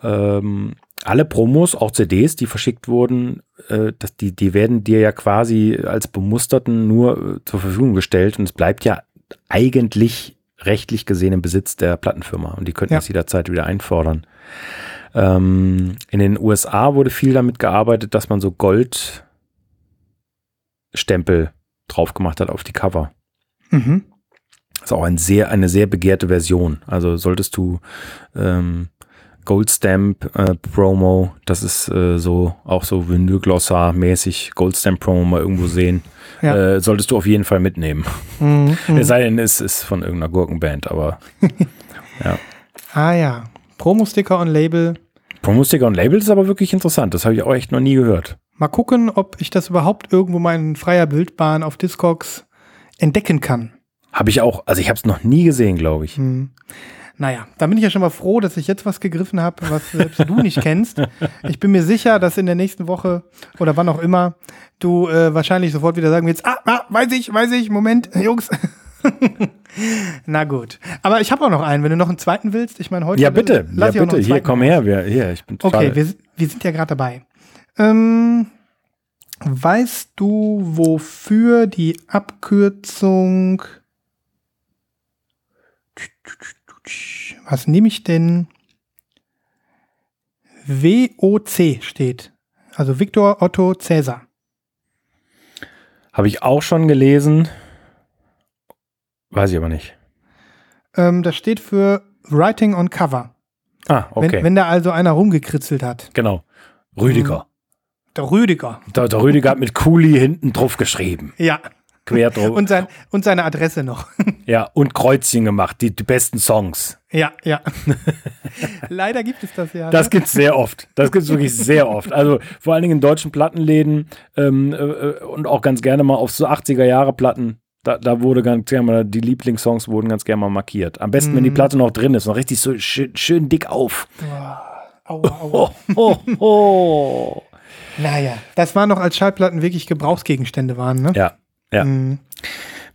Ähm, alle Promos, auch CDs, die verschickt wurden, äh, das, die, die werden dir ja quasi als Bemusterten nur äh, zur Verfügung gestellt und es bleibt ja eigentlich rechtlich gesehen im Besitz der Plattenfirma und die könnten
Ja.
das jederzeit wieder einfordern. Ähm, in den USA wurde viel damit gearbeitet, dass man so Gold Stempel drauf gemacht hat auf die Cover.
Mhm.
Ist auch ein sehr, eine sehr begehrte Version. Also solltest du ähm, Goldstamp äh, Promo, das ist äh, so auch so Vinylglossar-mäßig Goldstamp Promo mal irgendwo sehen,
Ja.
äh, solltest du auf jeden Fall mitnehmen.
Mhm.
Es sei denn, es ist von irgendeiner Gurkenband, aber
Ah ja. Promo-Sticker und Label.
Promo-Sticker und Label ist aber wirklich interessant. Das habe ich auch echt noch nie gehört.
Mal gucken, ob ich das überhaupt irgendwo mal in freier Bildbahn auf Discogs entdecken kann.
Habe ich auch, also ich habe es noch nie gesehen, glaube ich.
Hm. Naja, da bin ich ja schon mal froh, dass ich jetzt was gegriffen habe, was selbst du nicht kennst. Ich bin mir sicher, dass in der nächsten Woche oder wann auch immer du äh, wahrscheinlich sofort wieder sagen willst, ah, ah, weiß ich, weiß ich, Moment, Jungs. Na gut. Aber ich habe auch noch einen, wenn du noch einen zweiten willst. Ich meine, heute.
Ja, bitte,
lass
ja,
ich
bitte, hier, komm her, wir, hier, ich bin total.
Okay, wir, wir sind ja gerade dabei. Ähm, weißt du, wofür die Abkürzung. Was nehme ich denn? WOC steht. Also Viktor Otto Cäsar.
Habe ich auch schon gelesen. Weiß ich aber nicht.
Ähm, das steht für Writing on Cover.
Ah, okay.
Wenn, wenn da also einer rumgekritzelt hat.
genau. Rüdiger.
Der Rüdiger.
Der, der Rüdiger hat mit Kuli hinten drauf geschrieben.
Ja.
Quer drauf.
Und, sein, und seine Adresse noch.
ja, und Kreuzchen gemacht, die, die besten Songs.
Ja, ja. Leider gibt es das ja.
Das
ne?
gibt's sehr oft. Das gibt's wirklich sehr oft. Also vor allen Dingen in deutschen Plattenläden ähm, äh, und auch ganz gerne mal auf so 80er Jahre Platten. Da, da wurde ganz gerne mal, die Lieblingssongs wurden ganz gerne mal markiert. Am besten, wenn die Platte noch drin ist, noch richtig so schön, schön dick auf.
Aua, aua.
Oh, oh.
Naja, das war noch als Schallplatten wirklich Gebrauchsgegenstände waren, ne?
Ja, ja.
Mhm.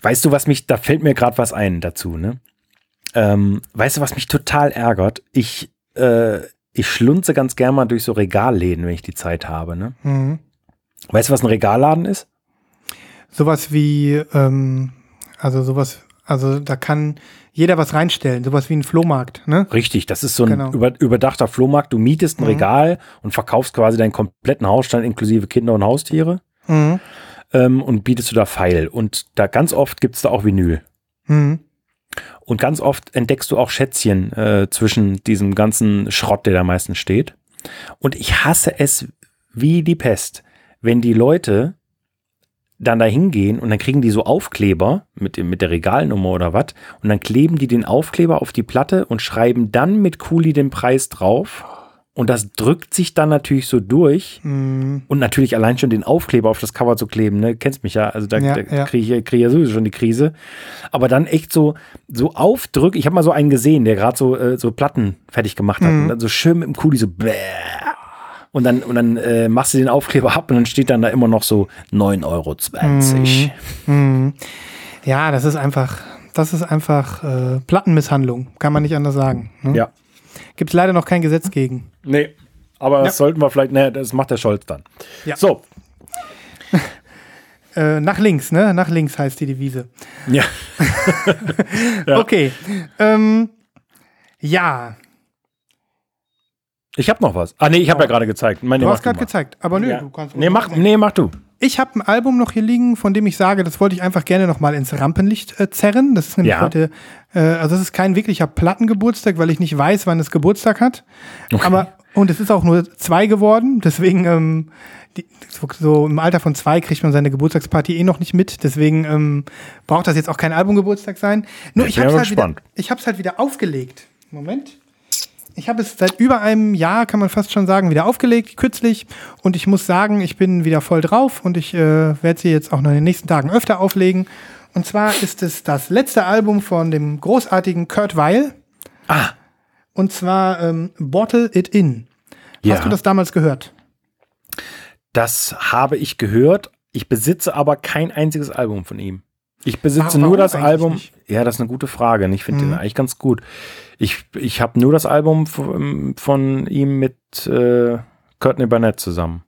Weißt du, was mich, da fällt mir gerade was ein dazu, ne? Ähm, weißt du, was mich total ärgert? Ich, äh, ich schlunze ganz gerne mal durch so Regalläden, wenn ich die Zeit habe, ne?
Mhm.
Weißt du, was ein Regalladen ist?
Sowas wie, ähm, also sowas, also da kann jeder was reinstellen, sowas wie ein Flohmarkt, ne?
Richtig, das ist so ein
Genau.
über, überdachter Flohmarkt. Du mietest ein
Mhm.
Regal und verkaufst quasi deinen kompletten Hausstand inklusive Kinder und Haustiere
Mhm.
Ähm, und bietest du da Pfeil. Und da ganz oft gibt's da auch Vinyl.
Mhm.
Und ganz oft entdeckst du auch Schätzchen äh, zwischen diesem ganzen Schrott, der da meistens steht. Und ich hasse es wie die Pest, wenn die Leute dann da hingehen und dann kriegen die so Aufkleber mit, mit der Regalnummer oder was und dann kleben die den Aufkleber auf die Platte und schreiben dann mit Kuli den Preis drauf und das drückt sich dann natürlich so durch
Mhm.
und natürlich allein schon den Aufkleber auf das Cover zu kleben, ne, kennst mich ja, also da,
Ja,
da
ja.
kriege ich, krieg ich ja sowieso schon die Krise. Aber dann echt so, so aufdrück, ich habe mal so einen gesehen, der gerade so, äh, so Platten fertig gemacht hat
Mhm.
und dann so schön mit dem Kuli so bäh. Und dann, und dann äh, machst du den Aufkleber ab und dann steht dann da immer noch so 9,20 Euro.
Mhm. Ja, das ist einfach, das ist einfach äh, Plattenmisshandlung, kann man nicht anders sagen. Ne?
Ja.
Gibt es leider noch kein Gesetz gegen.
Nee. Aber das
Ja.
sollten wir vielleicht, ne, das macht der Scholz dann.
Ja.
So.
Äh, nach links, ne? Nach links heißt die Devise.
Ja. Ja.
Okay. Ähm, ja,
Ich habe noch was. Ah, nee, ich habe ja gerade gezeigt. Meine,
du hast gerade gezeigt, aber nö,
Ja.
du kannst.
Nee, mach, nee, mach du.
Ich habe ein Album noch hier liegen, von dem ich sage, das wollte ich einfach gerne noch mal ins Rampenlicht äh, zerren. Das ist nämlich
Ja.
heute, äh, also es ist kein wirklicher Plattengeburtstag, weil ich nicht weiß, wann es Geburtstag hat. Aber und es ist auch nur zwei geworden, deswegen ähm, die, so, im Alter von zwei kriegt man seine Geburtstagsparty eh noch nicht mit. Deswegen ähm, braucht das jetzt auch kein Albumgeburtstag sein. Nur
Ich
ich habe
aber
halt wieder, ich habe es halt wieder aufgelegt. Moment. Ich habe es seit über einem Jahr, kann man fast schon sagen, wieder aufgelegt, kürzlich. Und ich muss sagen, ich bin wieder voll drauf und ich äh, werde sie jetzt auch noch in den nächsten Tagen öfter auflegen. Und zwar ist es das letzte Album von dem großartigen Kurt Weil.
Ah.
Und zwar ähm, Bottle It In.
Ja.
Hast du das damals gehört?
Das habe ich gehört. Ich besitze aber kein einziges Album von ihm. Ich besitze
Warum
nur das Album.
nicht?
Ja, das ist eine gute Frage. Ich finde
Mhm.
den eigentlich ganz gut. Ich, ich habe nur das Album von, von ihm mit äh, Courtney Barnett zusammen.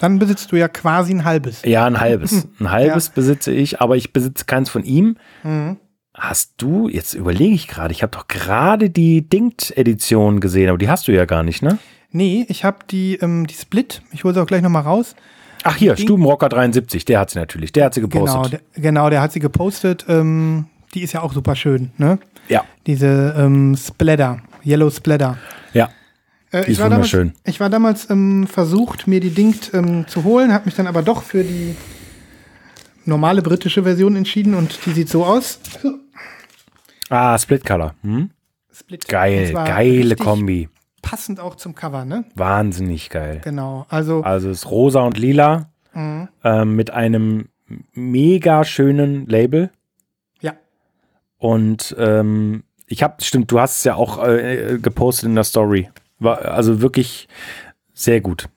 Dann besitzt du ja quasi ein halbes.
Ja, ein halbes. Ein halbes besitze ich, aber ich besitze keins von ihm.
Mhm.
Hast du, jetzt überlege ich gerade, ich habe doch gerade die Dingt-Edition gesehen, aber die hast du ja gar nicht, ne?
Nee, ich habe die, ähm, die Split, ich hole sie auch gleich nochmal raus.
Ach hier, Stubenrocker 73, der hat sie natürlich, der hat sie
Genau,
gepostet.
der, genau, der hat sie gepostet. Ähm, die ist ja auch super schön, ne?
ja,
Diese ähm, Splatter, Yellow Splatter.
ja.
Äh,
Die ist
ich war damals,
wunderschön.
Ich war damals ähm, versucht, mir die Ding ähm, zu holen, habe mich dann aber doch für die normale britische Version entschieden und die sieht so aus.
Ah, Split Color. Hm?
Split.
Geil, geile
richtig
Kombi.
Passend auch zum Cover, ne?
Wahnsinnig geil.
Genau. Also,
Also es ist rosa und lila
Mhm.
ähm, mit einem mega schönen Label.
ja.
Und ähm, ich habe, stimmt, du hast es ja auch äh, gepostet in der Story. War also wirklich sehr gut.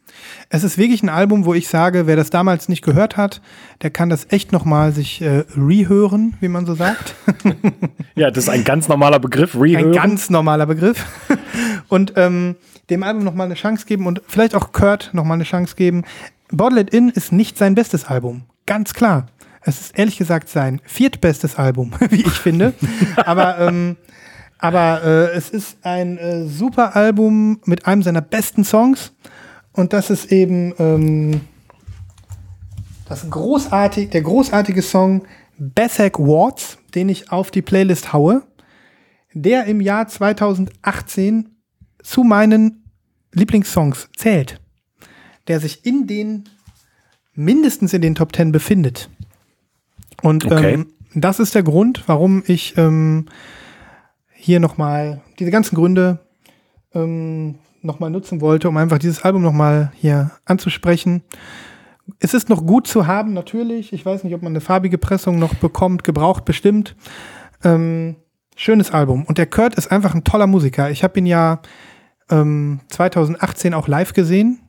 Es ist wirklich ein Album, wo ich sage, wer das damals nicht gehört hat, der kann das echt nochmal sich äh, rehören, wie man so sagt.
Ja, das ist ein ganz normaler Begriff.
Ein
Rehören.
ganz normaler Begriff. Und ähm, dem Album nochmal eine Chance geben und vielleicht auch Kurt nochmal eine Chance geben. Bottle It In ist nicht sein bestes Album. Ganz klar. Es ist ehrlich gesagt sein viertbestes Album, wie ich finde. aber ähm, aber äh, es ist ein äh, super Album mit einem seiner besten Songs. Und das ist eben ähm, das großartig, der großartige Song Basak Wards, den ich auf die Playlist haue, der im Jahr 2018 zu meinen Lieblingssongs zählt, der sich in den mindestens in den Top 10 befindet. Und
Okay.
ähm, das ist der Grund, warum ich ähm, hier nochmal diese ganzen Gründe ähm, nochmal nutzen wollte, um einfach dieses Album nochmal hier anzusprechen. Es ist noch gut zu haben, natürlich. Ich weiß nicht, ob man eine farbige Pressung noch bekommt, gebraucht bestimmt. Ähm, schönes Album. Und der Kurt ist einfach ein toller Musiker. Ich habe ihn ja ähm, 2018 auch live gesehen,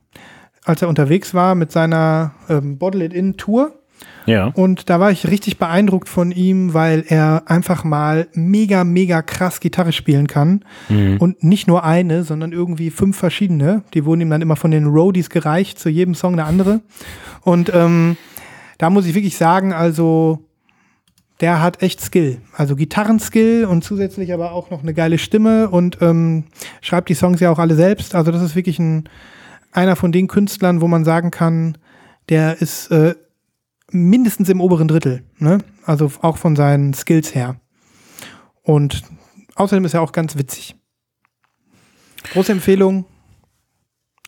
als er unterwegs war mit seiner ähm, Bottle It In Tour.
Ja.
Und da war ich richtig beeindruckt von ihm, weil er einfach mal mega, mega krass Gitarre spielen kann. Und nicht nur eine, sondern irgendwie fünf verschiedene. Die wurden ihm dann immer von den Roadies gereicht, zu jedem Song eine andere. Und ähm, da muss ich wirklich sagen, also der hat echt Skill. Also Gitarrenskill und zusätzlich aber auch noch eine geile Stimme und ähm, schreibt die Songs ja auch alle selbst. Also das ist wirklich ein, einer von den Künstlern, wo man sagen kann, der ist äh, mindestens im oberen Drittel. Ne? Also auch von seinen Skills her. Und außerdem ist er auch ganz witzig. Große Empfehlung.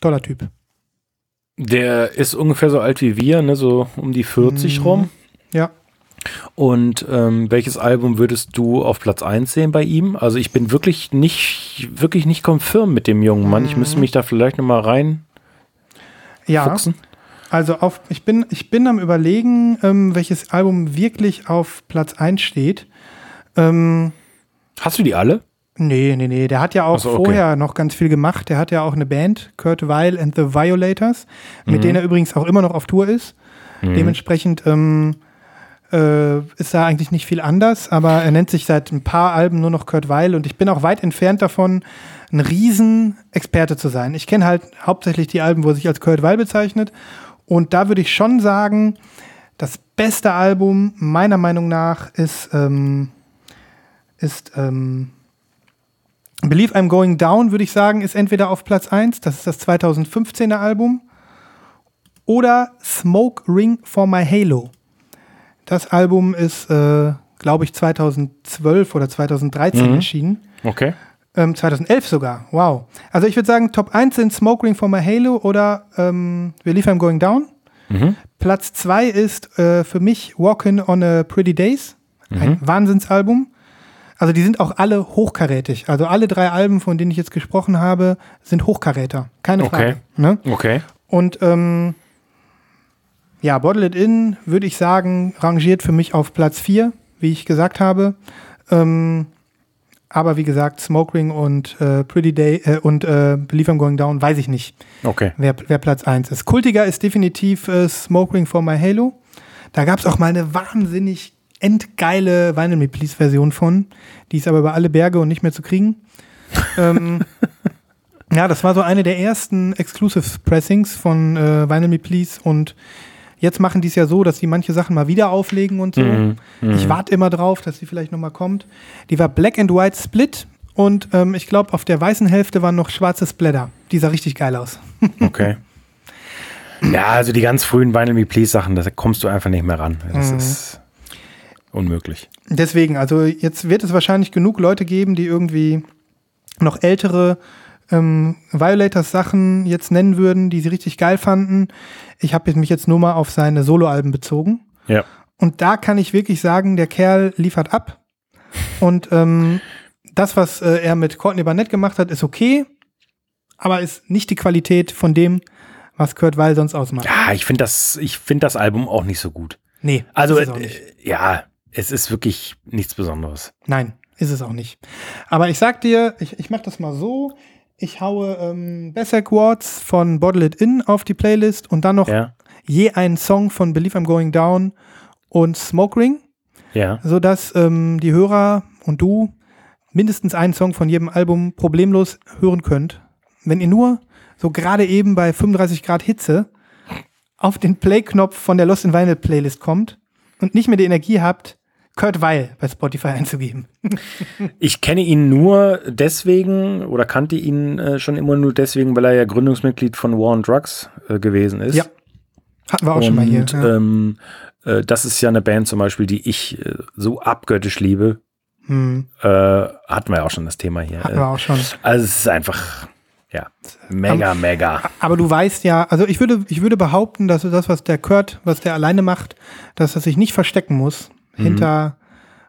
Toller Typ.
Der ist ungefähr so alt wie wir, ne? so um die 40
Mhm.
rum.
Ja.
Und ähm, welches Album würdest du auf Platz 1 sehen bei ihm? Also ich bin wirklich nicht, wirklich nicht confirm mit dem jungen Mann. Ich müsste mich da vielleicht nochmal rein
Ja.
fuchsen.
Also auf, ich bin, ich bin am überlegen, ähm, welches Album wirklich auf Platz 1 steht. Ähm,
Hast du die alle?
nee, nee, nee. Der hat ja auch
so, okay.
vorher noch ganz viel gemacht. Der hat ja auch eine Band, Kurt Weil and the Violators, mit
Mhm.
denen er übrigens auch immer noch auf Tour ist. Dementsprechend ähm, äh, ist da eigentlich nicht viel anders, aber er nennt sich seit ein paar Alben nur noch Kurt Weil und ich bin auch weit entfernt davon, ein Riesenexperte zu sein. Ich kenne halt hauptsächlich die Alben, wo er sich als Kurt Weil bezeichnet und da würde ich schon sagen, das beste Album meiner Meinung nach ist, ähm, ist ähm, Believe I'm Going Down, würde ich sagen, ist entweder auf Platz 1, das ist das 2015er Album, oder Smoke Ring for My Halo. Das Album ist, äh, glaube ich, 2012 oder 2013
Mhm.
erschienen.
Okay.
Ähm, 2011 sogar. Wow. Also ich würde sagen, Top 1 sind Smoke Ring for My Halo oder ähm, Believe I'm Going Down.
Mhm.
Platz 2 ist äh, für mich Walkin' on a Pretty Days. Ein Wahnsinnsalbum. Also die sind auch alle hochkarätig. Also alle drei Alben, von denen ich jetzt gesprochen habe, sind Hochkaräter. Keine
Okay.
Frage. Ne?
Okay.
Und ähm, ja, Bottle It In, würde ich sagen, rangiert für mich auf Platz 4, wie ich gesagt habe. Ähm, aber wie gesagt, Smoke Ring und äh, Pretty Day äh, und äh, Believe I'm Going Down, weiß ich nicht,
Okay.
wer, wer Platz 1 ist. Kultiger ist definitiv äh, Smoke Ring for My Halo. Da gab es auch mal eine wahnsinnig endgeile Vinyl Me Please Version von. Die ist aber über alle Berge und nicht mehr zu kriegen. ähm, ja, das war so eine der ersten Exclusive Pressings von äh, Vinyl Me Please und jetzt machen die es ja so, dass die manche Sachen mal wieder auflegen und so.
Mhm,
Ich warte immer drauf, dass die vielleicht nochmal kommt. Die war Black and White Split und ähm, ich glaube, auf der weißen Hälfte waren noch schwarze Splatter. Die sah richtig geil aus.
Okay. Ja, also die ganz frühen Vinyl Me Please Sachen, da kommst du einfach nicht mehr ran. Das
Mhm.
ist unmöglich.
Deswegen, also jetzt wird es wahrscheinlich genug Leute geben, die irgendwie noch ältere ähm, Violators-Sachen jetzt nennen würden, die sie richtig geil fanden. Ich habe mich jetzt nur mal auf seine Soloalben bezogen.
Ja.
Und da kann ich wirklich sagen, der Kerl liefert ab. Und ähm, das, was äh, er mit Courtney Barnett gemacht hat, ist okay, aber ist nicht die Qualität von dem, was Kurt Weil sonst ausmacht.
Ja, ich finde das, ich finde das Album auch nicht so gut.
Nee,
Also, äh, ja, es ist wirklich nichts Besonderes.
Nein, ist es auch nicht. Aber ich sag dir, ich, ich mach das mal so. Ich haue ähm, Bessek Quartz von Bottle It In auf die Playlist und dann noch
Ja,
je einen Song von Believe I'm Going Down und Smoke Ring,
ja.
sodass ähm, die Hörer und du mindestens einen Song von jedem Album problemlos hören könnt. Wenn ihr nur so gerade eben bei 35 Grad Hitze auf den Play-Knopf von der Lost in Vinyl Playlist kommt und nicht mehr die Energie habt, Kurt Weil bei Spotify einzugeben.
Ich kenne ihn nur deswegen oder kannte ihn äh, schon immer nur deswegen, weil er ja Gründungsmitglied von War on Drugs äh, gewesen ist.
Ja, Hatten wir auch schon mal hier.
Und
Ja.
ähm, äh, das ist ja eine Band zum Beispiel, die ich äh, so abgöttisch liebe.
Hm,
Äh, hatten wir ja auch schon das Thema hier.
hatten wir auch schon.
Also es ist einfach, ja, mega, mega.
Aber du weißt ja, also ich würde, ich würde behaupten, dass das, was der Kurt, was der alleine macht, dass er sich nicht verstecken muss hinter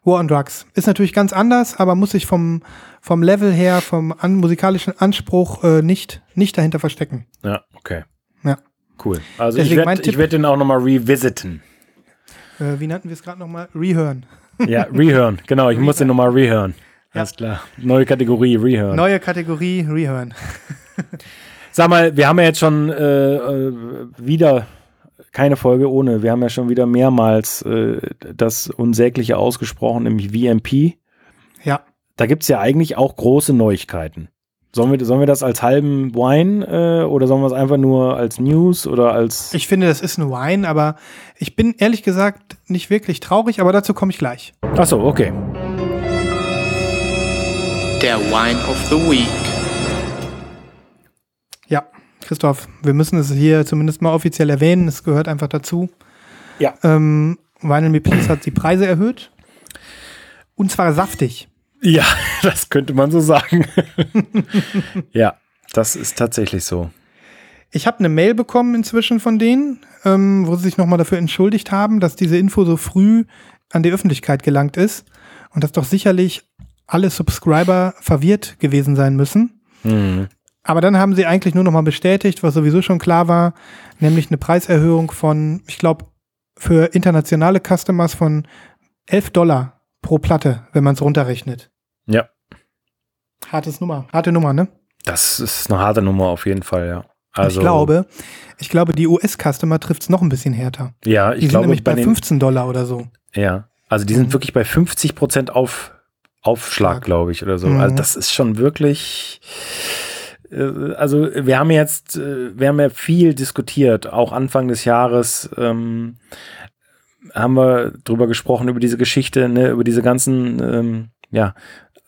War on Drugs. Ist natürlich ganz anders, aber muss sich vom, vom Level her, vom an, musikalischen Anspruch äh, nicht, nicht dahinter verstecken.
Ja, okay.
Ja.
Cool. Also
Deswegen
ich werde werd den auch nochmal revisiten.
Äh, wie nannten wir es gerade nochmal? Rehören.
Ja, rehören. Genau, ich muss den nochmal rehören. Alles klar. Neue Kategorie, rehören.
Neue Kategorie, Rehören.
Sag mal, wir haben ja jetzt schon äh, äh, wieder keine Folge ohne. Wir haben ja schon wieder mehrmals äh, das Unsägliche ausgesprochen, nämlich VMP.
Ja.
Da gibt es ja eigentlich auch große Neuigkeiten. Sollen wir, sollen wir das als halben Wine äh, oder sollen wir es einfach nur als News oder als.
Ich finde, das ist ein Wine, aber ich bin ehrlich gesagt nicht wirklich traurig, aber dazu komme ich gleich.
Achso, okay.
Der Wine of the Week.
Christoph, wir müssen es hier zumindest mal offiziell erwähnen. Es gehört einfach dazu.
Ja.
Ähm, Vinyl Me Please hat die Preise erhöht. Und zwar saftig.
Ja, das könnte man so sagen. ja, das ist tatsächlich so.
Ich habe eine Mail bekommen inzwischen von denen, ähm, wo sie sich nochmal dafür entschuldigt haben, dass diese Info so früh an die Öffentlichkeit gelangt ist und dass doch sicherlich alle Subscriber verwirrt gewesen sein müssen.
Hm.
Aber dann haben sie eigentlich nur nochmal bestätigt, was sowieso schon klar war, nämlich eine Preiserhöhung von, ich glaube, für internationale Customers von 11 Dollar pro Platte, wenn man es runterrechnet.
Ja,
Hartes Nummer, harte Nummer, ne?
das ist eine harte Nummer auf jeden Fall, ja. Also,
ich glaube, ich glaube, die US-Customer trifft es noch ein bisschen härter.
ja,
Die
ich
sind
glaube,
nämlich
bei
bei
den,
15 Dollar oder so.
Ja, also die sind
Mhm.
wirklich bei 50 Prozent auf, Aufschlag,
Schlag.
glaube ich, oder so.
Mhm.
Also das ist schon wirklich. Äh, Also wir haben jetzt, äh, wir haben ja viel diskutiert, auch Anfang des Jahres ähm, haben wir drüber gesprochen, über diese Geschichte, ne, über diese ganzen, ähm, ja,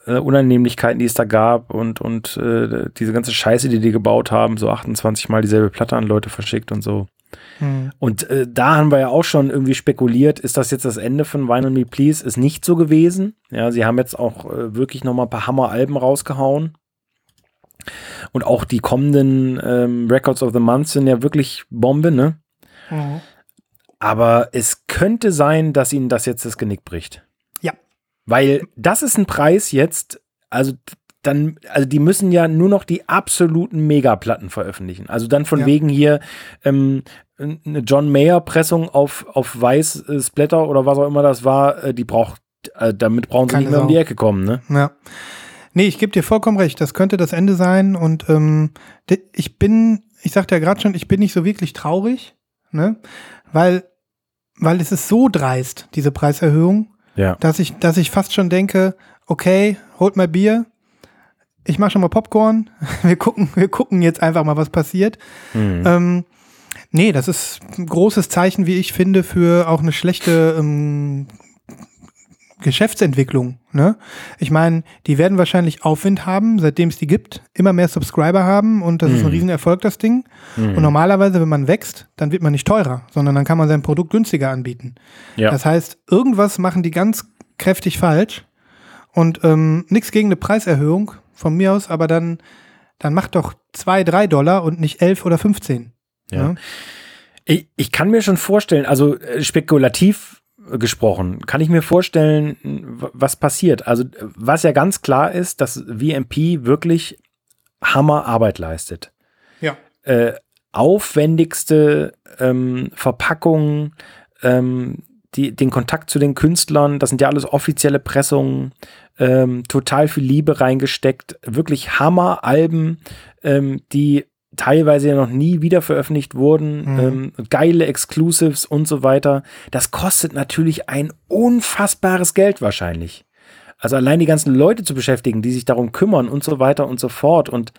äh, Unannehmlichkeiten, die es da gab und, und äh, diese ganze Scheiße, die die gebaut haben, so 28 Mal dieselbe Platte an Leute verschickt und so.
Hm.
Und äh, da haben wir ja auch schon irgendwie spekuliert, ist das jetzt das Ende von Wine on Me Please? Ist nicht so gewesen. Ja, sie haben jetzt auch äh, wirklich noch mal ein paar Hammer-Alben rausgehauen. Und auch die kommenden ähm, Records of the Month sind ja wirklich Bombe, ne?
Mhm.
Aber es könnte sein, dass ihnen das jetzt das Genick bricht.
Ja.
Weil das ist ein Preis jetzt, also dann, also die müssen ja nur noch die absoluten Megaplatten veröffentlichen. Also dann von
Ja.
wegen hier ähm, eine John Mayer Pressung auf, auf weiß äh, Splatter oder was auch immer das war, äh, die braucht, äh, damit brauchen sie
Keine
nicht mehr um die
Sau.
Ecke kommen, ne?
Ja. Nee, ich gebe dir vollkommen recht. Das könnte das Ende sein. Und ähm, ich bin, ich sagte ja gerade schon, ich bin nicht so wirklich traurig, ne? Weil, weil es ist so dreist, diese Preiserhöhung,
Ja.
dass ich, dass ich fast schon denke, okay, holt mal Bier. Ich mache schon mal Popcorn. Wir gucken, wir gucken jetzt einfach mal, was passiert.
Mhm.
Ähm, nee, das ist ein großes Zeichen, wie ich finde, für auch eine schlechte ähm, Geschäftsentwicklung. Ne? Ich meine, die werden wahrscheinlich Aufwind haben, seitdem es die gibt, immer mehr Subscriber haben und das ist ein Riesenerfolg, das Ding. Und normalerweise, wenn man wächst, dann wird man nicht teurer, sondern dann kann man sein Produkt günstiger anbieten.
Ja.
Das heißt, irgendwas machen die ganz kräftig falsch und ähm, nichts gegen eine Preiserhöhung von mir aus, aber dann, dann macht doch zwei, drei Dollar und nicht elf oder 15.
Ja.
Ne?
Ich, ich kann mir schon vorstellen, also äh, spekulativ gesprochen, kann ich mir vorstellen, was passiert. Also, was ja ganz klar ist, dass VMP wirklich Hammerarbeit leistet.
Ja.
Äh, aufwendigste ähm, Verpackungen, ähm, die, den Kontakt zu den Künstlern, das sind ja alles offizielle Pressungen, ähm, total viel Liebe reingesteckt, wirklich Hammer-Alben, ähm, die teilweise ja noch nie wieder veröffentlicht wurden, ähm, geile Exclusives und so weiter. Das kostet natürlich ein unfassbares Geld wahrscheinlich. Also allein die ganzen Leute zu beschäftigen, die sich darum kümmern und so weiter und so fort. Und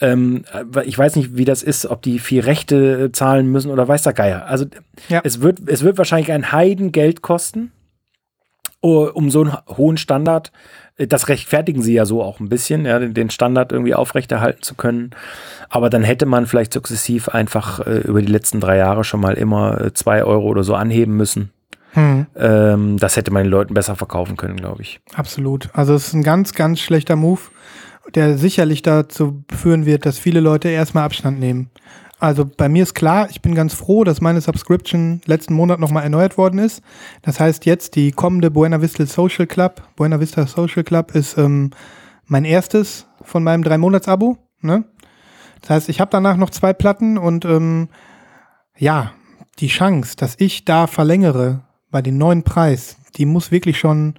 ähm, ich weiß nicht, wie das ist, ob die viel Rechte äh, zahlen müssen oder weiß der Geier. Also
Ja.
es, wird, es wird wahrscheinlich ein Heidengeld kosten, um so einen hohen Standard. äh, Das rechtfertigen sie ja so auch ein bisschen, ja, den- den Standard irgendwie aufrechterhalten zu können. Aber dann hätte man vielleicht sukzessiv einfach äh, über die letzten drei Jahre schon mal immer äh, zwei Euro oder so anheben müssen.
Hm,
Ähm, das hätte man den Leuten besser verkaufen können, glaube ich.
absolut. Also es ist ein ganz, ganz schlechter Move, der sicherlich dazu führen wird, dass viele Leute erstmal Abstand nehmen. Also bei mir ist klar, ich bin ganz froh, dass meine Subscription letzten Monat nochmal erneuert worden ist. Das heißt jetzt die kommende Buena Vista Social Club, Buena Vista Social Club ist ähm, mein erstes von meinem Drei-Monats-Abo. Ne? Das heißt, ich habe danach noch zwei Platten und ähm, ja, die Chance, dass ich da verlängere bei dem neuen Preis, die muss wirklich schon,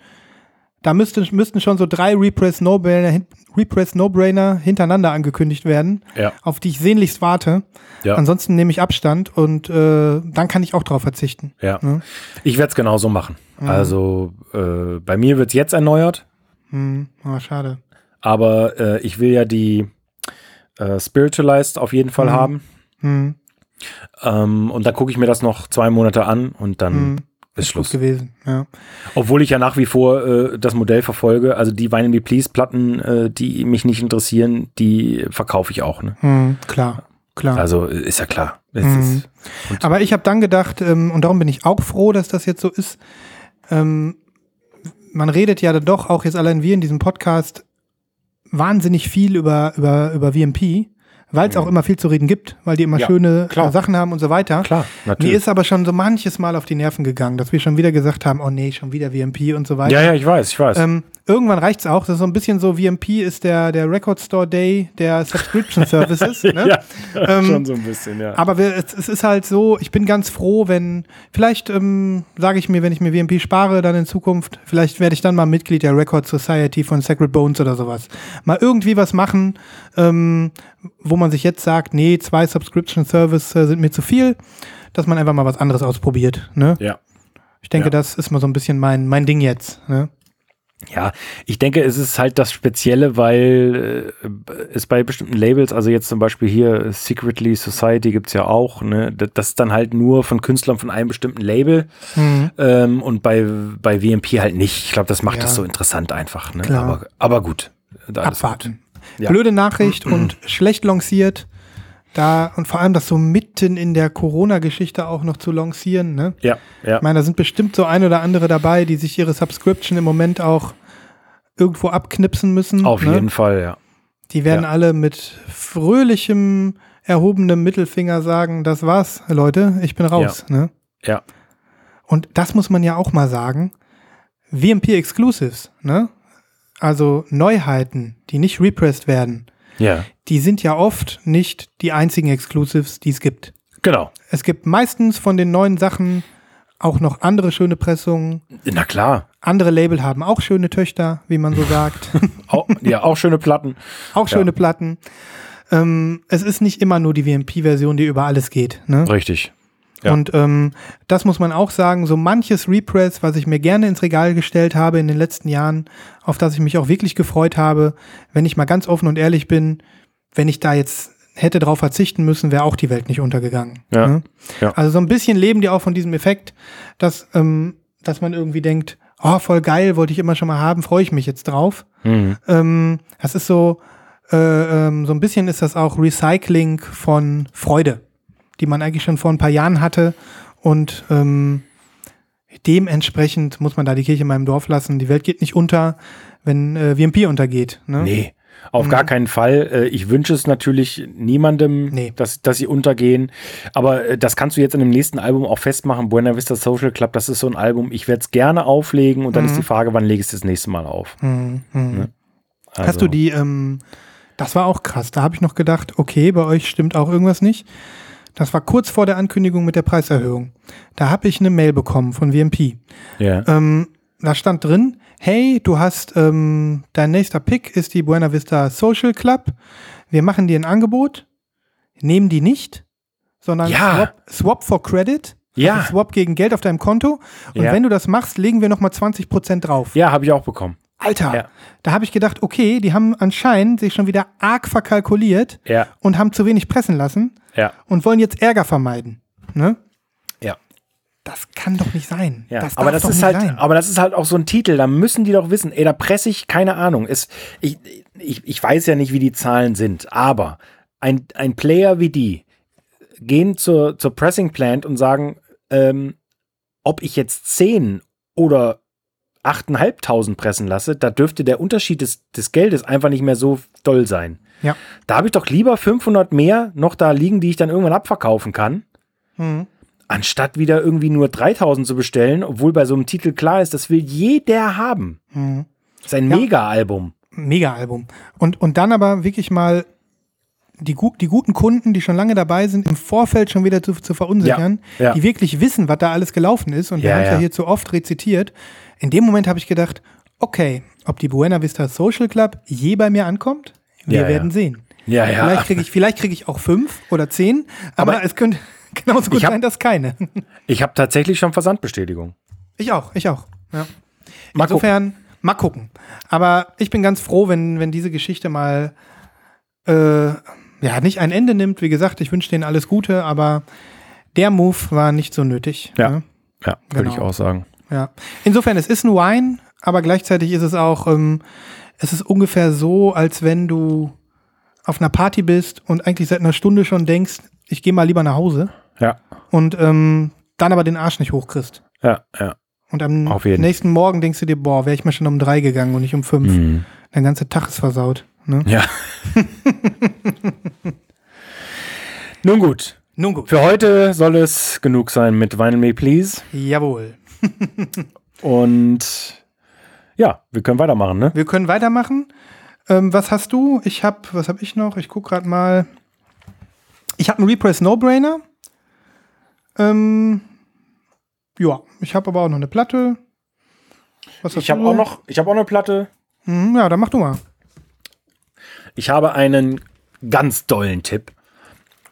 da müsste, müssten schon so drei Repress hin- Repress No-Brainer hintereinander angekündigt werden,
Ja.
auf die ich sehnlichst warte.
Ja.
Ansonsten nehme ich Abstand und äh, dann kann ich auch drauf verzichten.
Ja.
Ja.
Ich werde es genauso machen. Also äh, bei mir wird es jetzt erneuert,
Hm, ah, schade.
aber äh, ich will ja die äh, Spiritualized auf jeden Fall
Mhm.
haben.
Hm,
Ähm, und dann gucke ich mir das noch zwei Monate an und dann
hm,
ist Schluss.
gewesen. Ja.
Obwohl ich ja nach wie vor äh, das Modell verfolge. Also die Wine Me Please Platten, äh, die mich nicht interessieren, die verkaufe ich auch. Ne?
Hm, klar, klar.
Also äh, ist ja klar.
Mhm.
ist,
Aber ich habe dann gedacht, ähm, und darum bin ich auch froh, dass das jetzt so ist. Ähm, man redet ja doch, auch jetzt allein wir in diesem Podcast, wahnsinnig viel über, über, über VMP, weil es auch immer viel zu reden gibt, weil die immer
Ja,
schöne
klar.
äh, Sachen haben und so weiter.
klar,
Mir
natürlich.
ist aber schon so manches Mal auf die Nerven gegangen, dass wir schon wieder gesagt haben, oh nee, schon wieder VMP und so weiter.
ja, ja, ich weiß, ich weiß.
Ähm, irgendwann reicht's auch. Das ist so ein bisschen so, VMP ist der, der Record Store Day der Subscription Services. ne?
ja,
ähm,
schon so ein bisschen, ja.
Aber wir, es, es ist halt so, ich bin ganz froh, wenn, vielleicht ähm, sage ich mir, wenn ich mir VMP spare, dann in Zukunft, vielleicht werde ich dann mal Mitglied der Record Society von Sacred Bones oder sowas. Mal irgendwie was machen, ähm, wo man sich jetzt sagt, nee, zwei Subscription Service äh, sind mir zu viel, dass man einfach mal was anderes ausprobiert. Ne?
ja.
Ich denke,
Ja.
das ist mal so ein bisschen mein, mein Ding jetzt. Ne?
Ja, ich denke, es ist halt das Spezielle, weil äh, es bei bestimmten Labels, also jetzt zum Beispiel hier Secretly Society gibt's ja auch, ne, das ist dann halt nur von Künstlern von einem bestimmten Label
Mhm.
ähm, und bei, bei VMP halt nicht. Ich glaube, das macht
Ja.
das so interessant einfach. Ne?
Klar.
Aber, aber gut.
Abwarten.
Ja.
Blöde Nachricht und schlecht lanciert. Da, und vor allem das so mitten in der Corona-Geschichte auch noch zu lancieren. Ne?
Ja, ja.
Ich meine, da sind bestimmt so ein oder andere dabei, die sich ihre Subscription im Moment auch irgendwo abknipsen müssen.
Auf
ne?
jeden Fall, ja.
Die werden
Ja.
alle mit fröhlichem, erhobenem Mittelfinger sagen, das war's, Leute, ich bin raus. Ne?
Ja.
Und das muss man ja auch mal sagen. VMP Exclusives, ne? Also Neuheiten, die nicht repressed werden,
Ja,
die sind ja oft nicht die einzigen Exclusives, die es gibt.
genau.
Es gibt meistens von den neuen Sachen auch noch andere schöne Pressungen.
Na klar.
Andere Label haben auch schöne Töchter, wie man so sagt.
Auch, ja, auch schöne Platten.
auch
Ja.
schöne Platten. Ähm, es ist nicht immer nur die VMP-Version, die über alles geht. Ne?
Richtig. Ja.
Und ähm, das muss man auch sagen, so manches Repress, was ich mir gerne ins Regal gestellt habe in den letzten Jahren, auf das ich mich auch wirklich gefreut habe, wenn ich mal ganz offen und ehrlich bin, wenn ich da jetzt hätte drauf verzichten müssen, wäre auch die Welt nicht untergegangen.
Ja.
Ne?
Ja.
Also so ein bisschen leben die auch von diesem Effekt, dass, ähm, dass man irgendwie denkt, oh, voll geil, wollte ich immer schon mal haben, freue ich mich jetzt drauf.
Mhm.
Ähm, das ist so, äh, ähm, so ein bisschen ist das auch Recycling von Freude, die man eigentlich schon vor ein paar Jahren hatte. Und ähm, dementsprechend muss man da die Kirche in meinem Dorf lassen. Die Welt geht nicht unter, wenn äh, VMP untergeht. Ne?
Nee, auf gar keinen Fall. Äh, Ich wünsche es natürlich niemandem,
Nee.
dass, dass sie untergehen. Aber äh, das kannst du jetzt in dem nächsten Album auch festmachen. Buena Vista Social Club, das ist so ein Album, ich werde es gerne auflegen und dann ist die Frage, wann lege ich es das nächste Mal auf?
Mhm. Mhm.
Ne?
Hast
Also,
du die, ähm, das war auch krass. Da habe ich noch gedacht, okay, bei euch stimmt auch irgendwas nicht. Das war kurz vor der Ankündigung mit der Preiserhöhung. Da habe ich eine Mail bekommen von VMP.
Ja.
Ähm, da stand drin, hey, du hast, ähm, dein nächster Pick ist die Buena Vista Social Club. Wir machen dir ein Angebot. Nehmen die nicht, sondern
Ja.
swap, swap for Credit.
Ja.
Also swap gegen Geld auf deinem Konto. Und
Ja.
wenn du das machst, legen wir nochmal 20% drauf.
ja, habe ich auch bekommen.
Alter,
Ja.
da habe ich gedacht, okay, die haben anscheinend sich schon wieder arg verkalkuliert
Ja,
und haben zu wenig pressen lassen
ja,
und wollen jetzt Ärger vermeiden. Ne?
ja.
Das kann doch nicht sein.
Ja,
das
aber das
doch
ist
nicht
halt,
sein.
aber das ist halt auch so ein Titel. Da müssen die doch wissen. Ey, da presse ich keine Ahnung. Es, ich, ich, ich weiß ja nicht, wie die Zahlen sind, aber ein, ein Player wie die gehen zur, zur Pressing Plant und sagen, ähm, ob ich jetzt 10 oder 8.500 pressen lasse, da dürfte der Unterschied des, des Geldes einfach nicht mehr so doll sein.
Ja.
Da habe ich doch lieber 500 mehr noch da liegen, die ich dann irgendwann abverkaufen kann
Hm.
anstatt wieder irgendwie nur 3000 zu bestellen, obwohl bei so einem Titel klar ist, das will jeder haben.
Hm.
Das ist ein
Ja.
Mega-Album.
Mega-Album. Und, und dann aber wirklich mal die, die guten Kunden, die schon lange dabei sind, im Vorfeld schon wieder zu, zu verunsichern,
Ja, ja.
die wirklich wissen, was da alles gelaufen ist. Und wir
Ja,
haben es ja. hier zu oft rezitiert. In dem Moment habe ich gedacht, okay, ob die Buena Vista Social Club je bei mir ankommt, wir werden sehen.
Ja, ja.
Vielleicht kriege ich, vielleicht krieg ich auch fünf oder zehn, aber,
Aber
es könnte genauso gut
hab-
sein, dass keine.
Ich habe tatsächlich schon Versandbestätigung.
Ich auch, ich auch. Ja.
Mal
Insofern, mal gucken. Aber ich bin ganz froh, wenn, wenn diese Geschichte mal äh, ja, nicht ein Ende nimmt. Wie gesagt, ich wünsche denen alles Gute, aber der Move war nicht so nötig.
Ja.
ne?
Ja, würde
Genau.
ich auch sagen.
ja. Insofern, es ist ein Wine, aber gleichzeitig ist es auch, ähm, es ist ungefähr so, als wenn du auf einer Party bist und eigentlich seit einer Stunde schon denkst, ich gehe mal lieber nach Hause
Ja,
und ähm, dann aber den Arsch nicht hochkriegst.
ja, ja.
Und am nächsten Morgen denkst du dir, boah, wäre ich mal schon um drei gegangen und nicht um fünf.
Mhm.
Der ganze Tag ist versaut. Ne?
Ja. Nun gut.
Nun gut.
Für heute soll es genug sein mit Vinyl Me Please.
Jawohl.
Und ja, wir können weitermachen, ne?
Wir können weitermachen. Ähm, was hast du? Ich hab, was habe ich noch? Ich guck gerade mal. Ich habe einen Repress No-Brainer. Ähm, ja, ich habe aber auch noch eine Platte. Was hast
Ich habe auch noch, ich habe auch eine Platte.
Hm, ja, dann mach du mal.
Ich habe einen ganz dollen Tipp.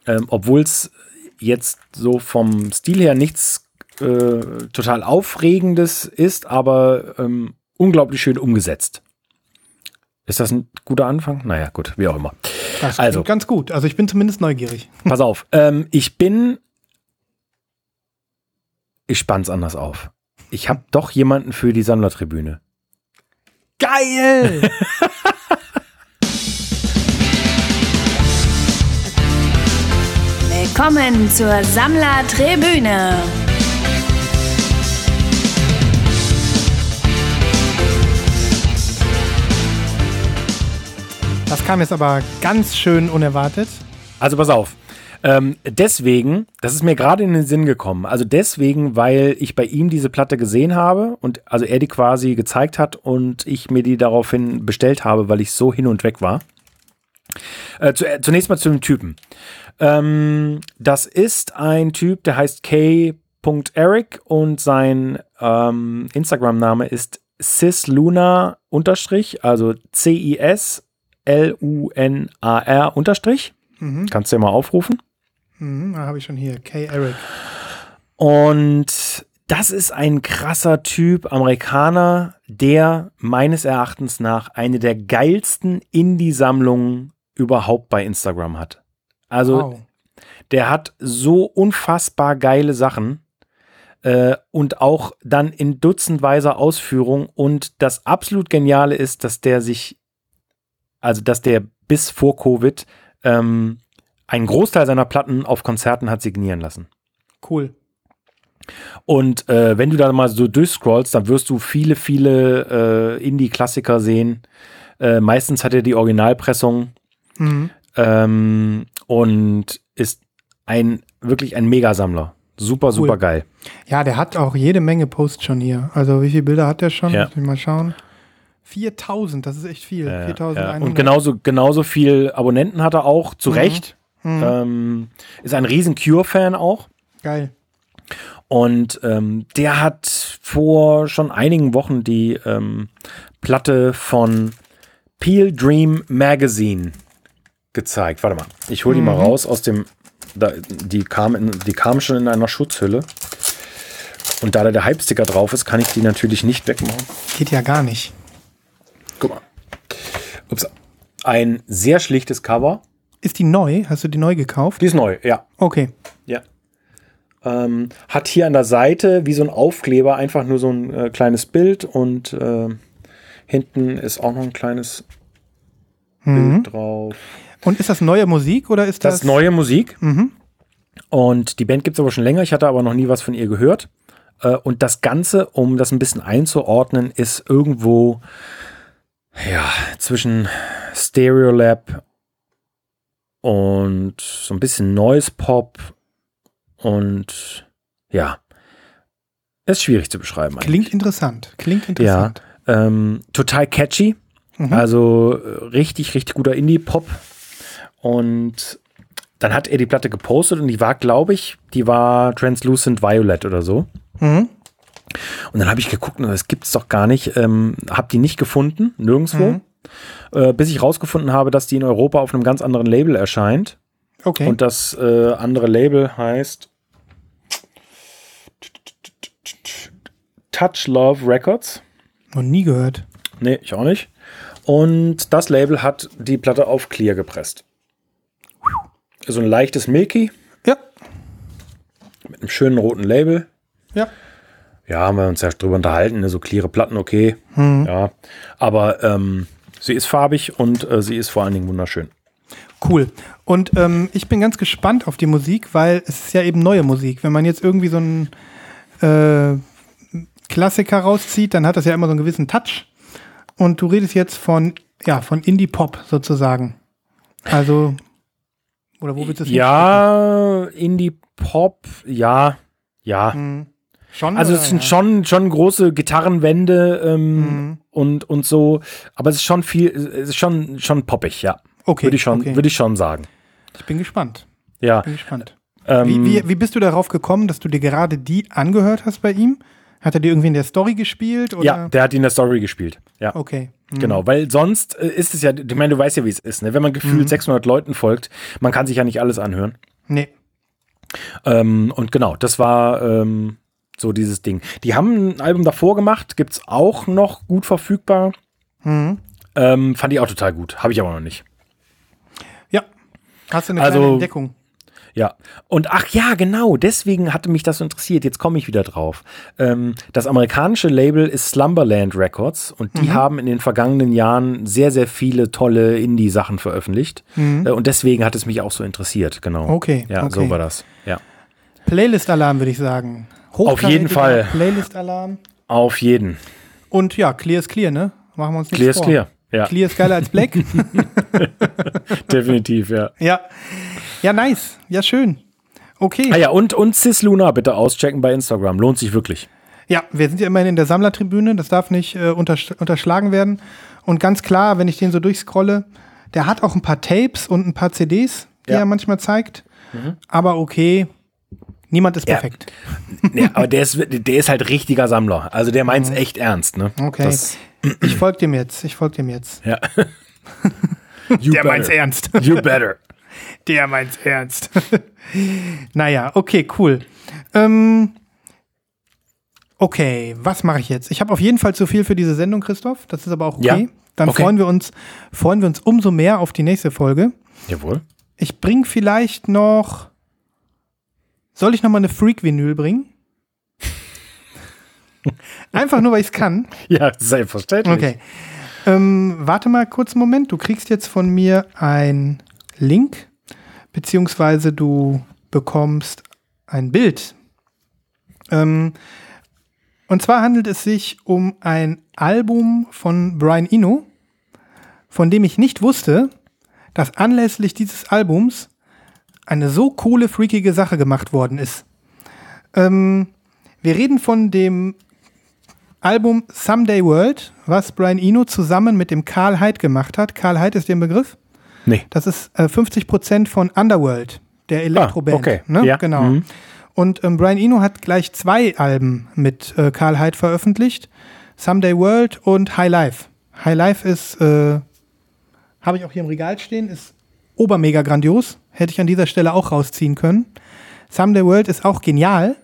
Ähm, Obwohl es jetzt so vom Stil her nichts äh, total Aufregendes ist, aber ähm, unglaublich schön umgesetzt. Ist das ein guter Anfang? Naja, gut, wie auch immer.
Das
Also.
ganz gut. Also ich bin zumindest neugierig.
Pass auf. Ähm, ich bin. Ich spann's anders auf. Ich habe doch jemanden für die Sammlertribüne.
Geil!
Willkommen zur Sammlertribüne.
Das kam jetzt aber ganz schön unerwartet.
Also pass auf. Ähm, deswegen, das ist mir gerade in den Sinn gekommen. Also deswegen, weil ich bei ihm diese Platte gesehen habe und also er die quasi gezeigt hat und ich mir die daraufhin bestellt habe, weil ich so hin und weg war. Äh, zu, äh, zunächst mal zu dem Typen. Ähm, das ist ein Typ, der heißt K.Eric und sein ähm, Instagram-Name ist cisluna unterstrich, also C-I-S-L-U-N-A-R unterstrich.
Mhm.
Kannst du ja mal aufrufen.
Mhm, da habe ich schon hier. K. Eric.
Und das ist ein krasser Typ, Amerikaner, der meines Erachtens nach eine der geilsten Indie-Sammlungen überhaupt bei Instagram hat. Also
Wow.
der hat so unfassbar geile Sachen. Äh, und auch dann in dutzendweiser Ausführung. Und das absolut Geniale ist, dass der sich, also dass der bis vor Covid ähm, einen Großteil seiner Platten auf Konzerten hat signieren lassen.
Cool.
Und äh, wenn du da mal so durchscrollst, dann wirst du viele, viele äh, Indie-Klassiker sehen. Äh, meistens hat er die Originalpressung
Mhm.
ähm, und ist ein wirklich ein Megasammler. Super, super geil.
Ja, der hat auch jede Menge Posts schon hier. Also wie viele Bilder hat der schon?
Ja.
Mal schauen. 4000, das ist echt viel.
Ja,
4100.
und genauso, genauso viel Abonnenten hat er auch, zu Recht.
Mhm.
Ähm, ist ein riesen Cure-Fan auch.
Geil.
Und ähm, der hat vor schon einigen Wochen die ähm, Platte von Peel Dream Magazine gezeigt. Warte mal, ich hole die mal raus aus dem. Da, die, kam in, die kam schon in einer Schutzhülle. Und da da der Hype-Sticker drauf ist, kann ich die natürlich nicht wegmachen.
Geht ja gar nicht.
Guck mal. Ups. Ein sehr schlichtes Cover.
Ist die neu? Hast du die neu gekauft?
Die ist neu, ja.
Okay.
Ja. Ähm, hat hier an der Seite wie so ein Aufkleber einfach nur so ein äh, kleines Bild und äh, hinten ist auch noch ein kleines Bild drauf.
Und ist das neue Musik oder ist
Das
das,
ist neue Musik.
Mhm.
Und die Band gibt es aber schon länger. Ich hatte aber noch nie was von ihr gehört. Äh, und das Ganze, um das ein bisschen einzuordnen, ist irgendwo ja, zwischen Stereolab und so ein bisschen Noise Pop und ja, ist schwierig zu beschreiben. eigentlich.
Klingt interessant. Klingt
Ja,
interessant.
ähm, total catchy.
Mhm.
Also äh, richtig, richtig guter Indie-Pop. Und dann hat er die Platte gepostet und die war, glaube ich, die war Translucent Violet oder so.
Mhm.
Und dann habe ich geguckt, das gibt's doch gar nicht. Ähm, habe die nicht gefunden, nirgendwo.
Mhm.
Äh, bis ich rausgefunden habe, dass die in Europa auf einem ganz anderen Label erscheint.
Okay.
Und das äh, andere Label heißt Touch Love Records.
Noch nie gehört.
Nee, ich auch nicht. Und das Label hat die Platte auf Clear gepresst. So ein leichtes Milky
Ja.
mit einem schönen roten Label.
Ja.
Ja, haben wir uns ja drüber unterhalten, ne? so cleare Platten, okay. Ja. Aber ähm, sie ist farbig und äh, sie ist vor allen Dingen wunderschön.
Cool. Und ähm, ich bin ganz gespannt auf die Musik, weil es ist ja eben neue Musik. Wenn man jetzt irgendwie so einen äh, Klassiker rauszieht, dann hat das ja immer so einen gewissen Touch. Und du redest jetzt von, ja, von Indie-Pop sozusagen. Also, oder wo willst du es
Ja, Indie-Pop, ja, ja.
hinschicken? Schon?
Also es sind schon, schon große Gitarrenwände ähm, und, und so, aber es ist schon viel, es ist schon, schon poppig, ja.
Okay,
Würde ich schon,
okay.
würde ich schon sagen.
Ich bin gespannt.
Ja.
Bin gespannt.
Ähm,
Wie, wie, wie bist du darauf gekommen, dass du dir gerade die angehört hast bei ihm? Hat er dir irgendwie in der Story gespielt? Oder?
ja, der hat in der Story gespielt. Ja.
Okay. Mhm.
Genau, weil sonst äh, ist es ja, ich meine, du weißt ja, wie es ist, ne? wenn man gefühlt
Mhm.
600 Leuten folgt, man kann sich ja nicht alles anhören.
Nee.
Ähm, und genau, das war ähm, so dieses Ding. Die haben ein Album davor gemacht, gibt's auch noch gut verfügbar.
Mhm.
Ähm, fand ich auch total gut, habe ich aber noch nicht.
Ja. Hast du eine
Also-
kleine Entdeckung?
Ja. Und ach ja, genau, deswegen hatte mich das so interessiert. Jetzt komme ich wieder drauf. Ähm, das amerikanische Label ist Slumberland Records und
Mhm.
die haben in den vergangenen Jahren sehr, sehr viele tolle Indie-Sachen veröffentlicht. Äh, und deswegen hat es mich auch so interessiert, genau.
Mhm. Okay,
Ja,
okay.
so war das. Ja.
Playlist-Alarm, würde ich sagen.
Auf jeden Fall.
Playlist-Alarm.
Auf jeden.
Und ja, clear ist clear, ne? Machen wir uns nichts
Clear ist
vor.
clear. Ja,
Clear ist geiler als Black.
definitiv, ja.
ja. Ja, nice. Ja, schön. Okay.
Ah ja, und, und Cis Luna bitte auschecken bei Instagram. Lohnt sich wirklich.
Ja, wir sind ja immerhin in der Sammlertribüne, das darf nicht äh, untersch unterschlagen werden. Und ganz klar, wenn ich den so durchscrolle, der hat auch ein paar Tapes und ein paar CDs, die
Ja. Mhm.
er manchmal zeigt. Aber okay, niemand ist
Ja.
perfekt.
Ja, aber der ist, der ist halt richtiger Sammler. Also der meint's echt ernst, ne?
Mhm. Okay.
Das,
Ich folge dem jetzt, ich folge dem jetzt.
ja.
Der meint's
better.
ernst.
You better.
Der meint's ernst. naja, okay, cool. Ähm, okay, was mache ich jetzt? Ich habe auf jeden Fall zu viel für diese Sendung, Christoph. Das ist aber auch okay.
Ja,
Dann
okay.
freuen wir uns, freuen wir uns umso mehr auf die nächste Folge.
Jawohl.
Ich bring vielleicht noch. Soll ich noch mal eine Freak-Vinyl bringen? Einfach nur, weil ich es kann.
Ja, selbstverständlich.
Okay. Ähm, warte mal kurz einen Moment. Du kriegst jetzt von mir ein Link, beziehungsweise du bekommst ein Bild. Ähm, und zwar handelt es sich um ein Album von Brian Eno, von dem ich nicht wusste, dass anlässlich dieses Albums eine so coole, freakige Sache gemacht worden ist. Ähm, wir reden von dem Album Someday World, was Brian Eno zusammen mit dem Karl Heid gemacht hat. Karl Heid ist ein Begriff?
Nee.
Das ist äh, 50% von Underworld, der Elektroband.
Ah, okay.
Ne?
Ja.
Genau.
Mhm.
Und ähm, Brian Eno hat gleich zwei Alben mit äh, Karl Heid veröffentlicht. Someday World und High Life. High Life ist, äh, habe ich auch hier im Regal stehen, ist obermega grandios. Hätte ich an dieser Stelle auch rausziehen können. Someday World ist auch genial.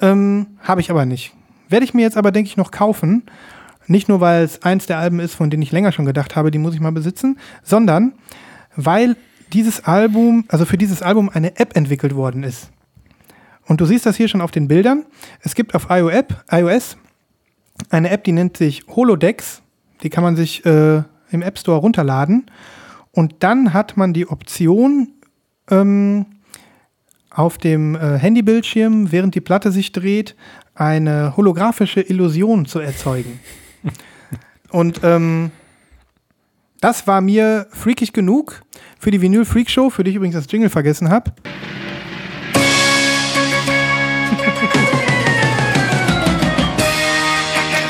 Ähm, habe ich aber nicht. Werde ich mir jetzt aber, denke ich, noch kaufen. Nicht nur, weil es eins der Alben ist, von denen ich länger schon gedacht habe, die muss ich mal besitzen, sondern weil dieses Album, also für dieses Album eine App entwickelt worden ist. Und du siehst das hier schon auf den Bildern. Es gibt auf iOS, eine App, die nennt sich Holodex. Die kann man sich äh, im App Store runterladen. Und dann hat man die Option, ähm, auf dem äh, Handybildschirm, während die Platte sich dreht, eine holographische Illusion zu erzeugen. Und ähm, das war mir freakig genug für die Vinyl Freak Show, für die ich übrigens das Jingle vergessen habe.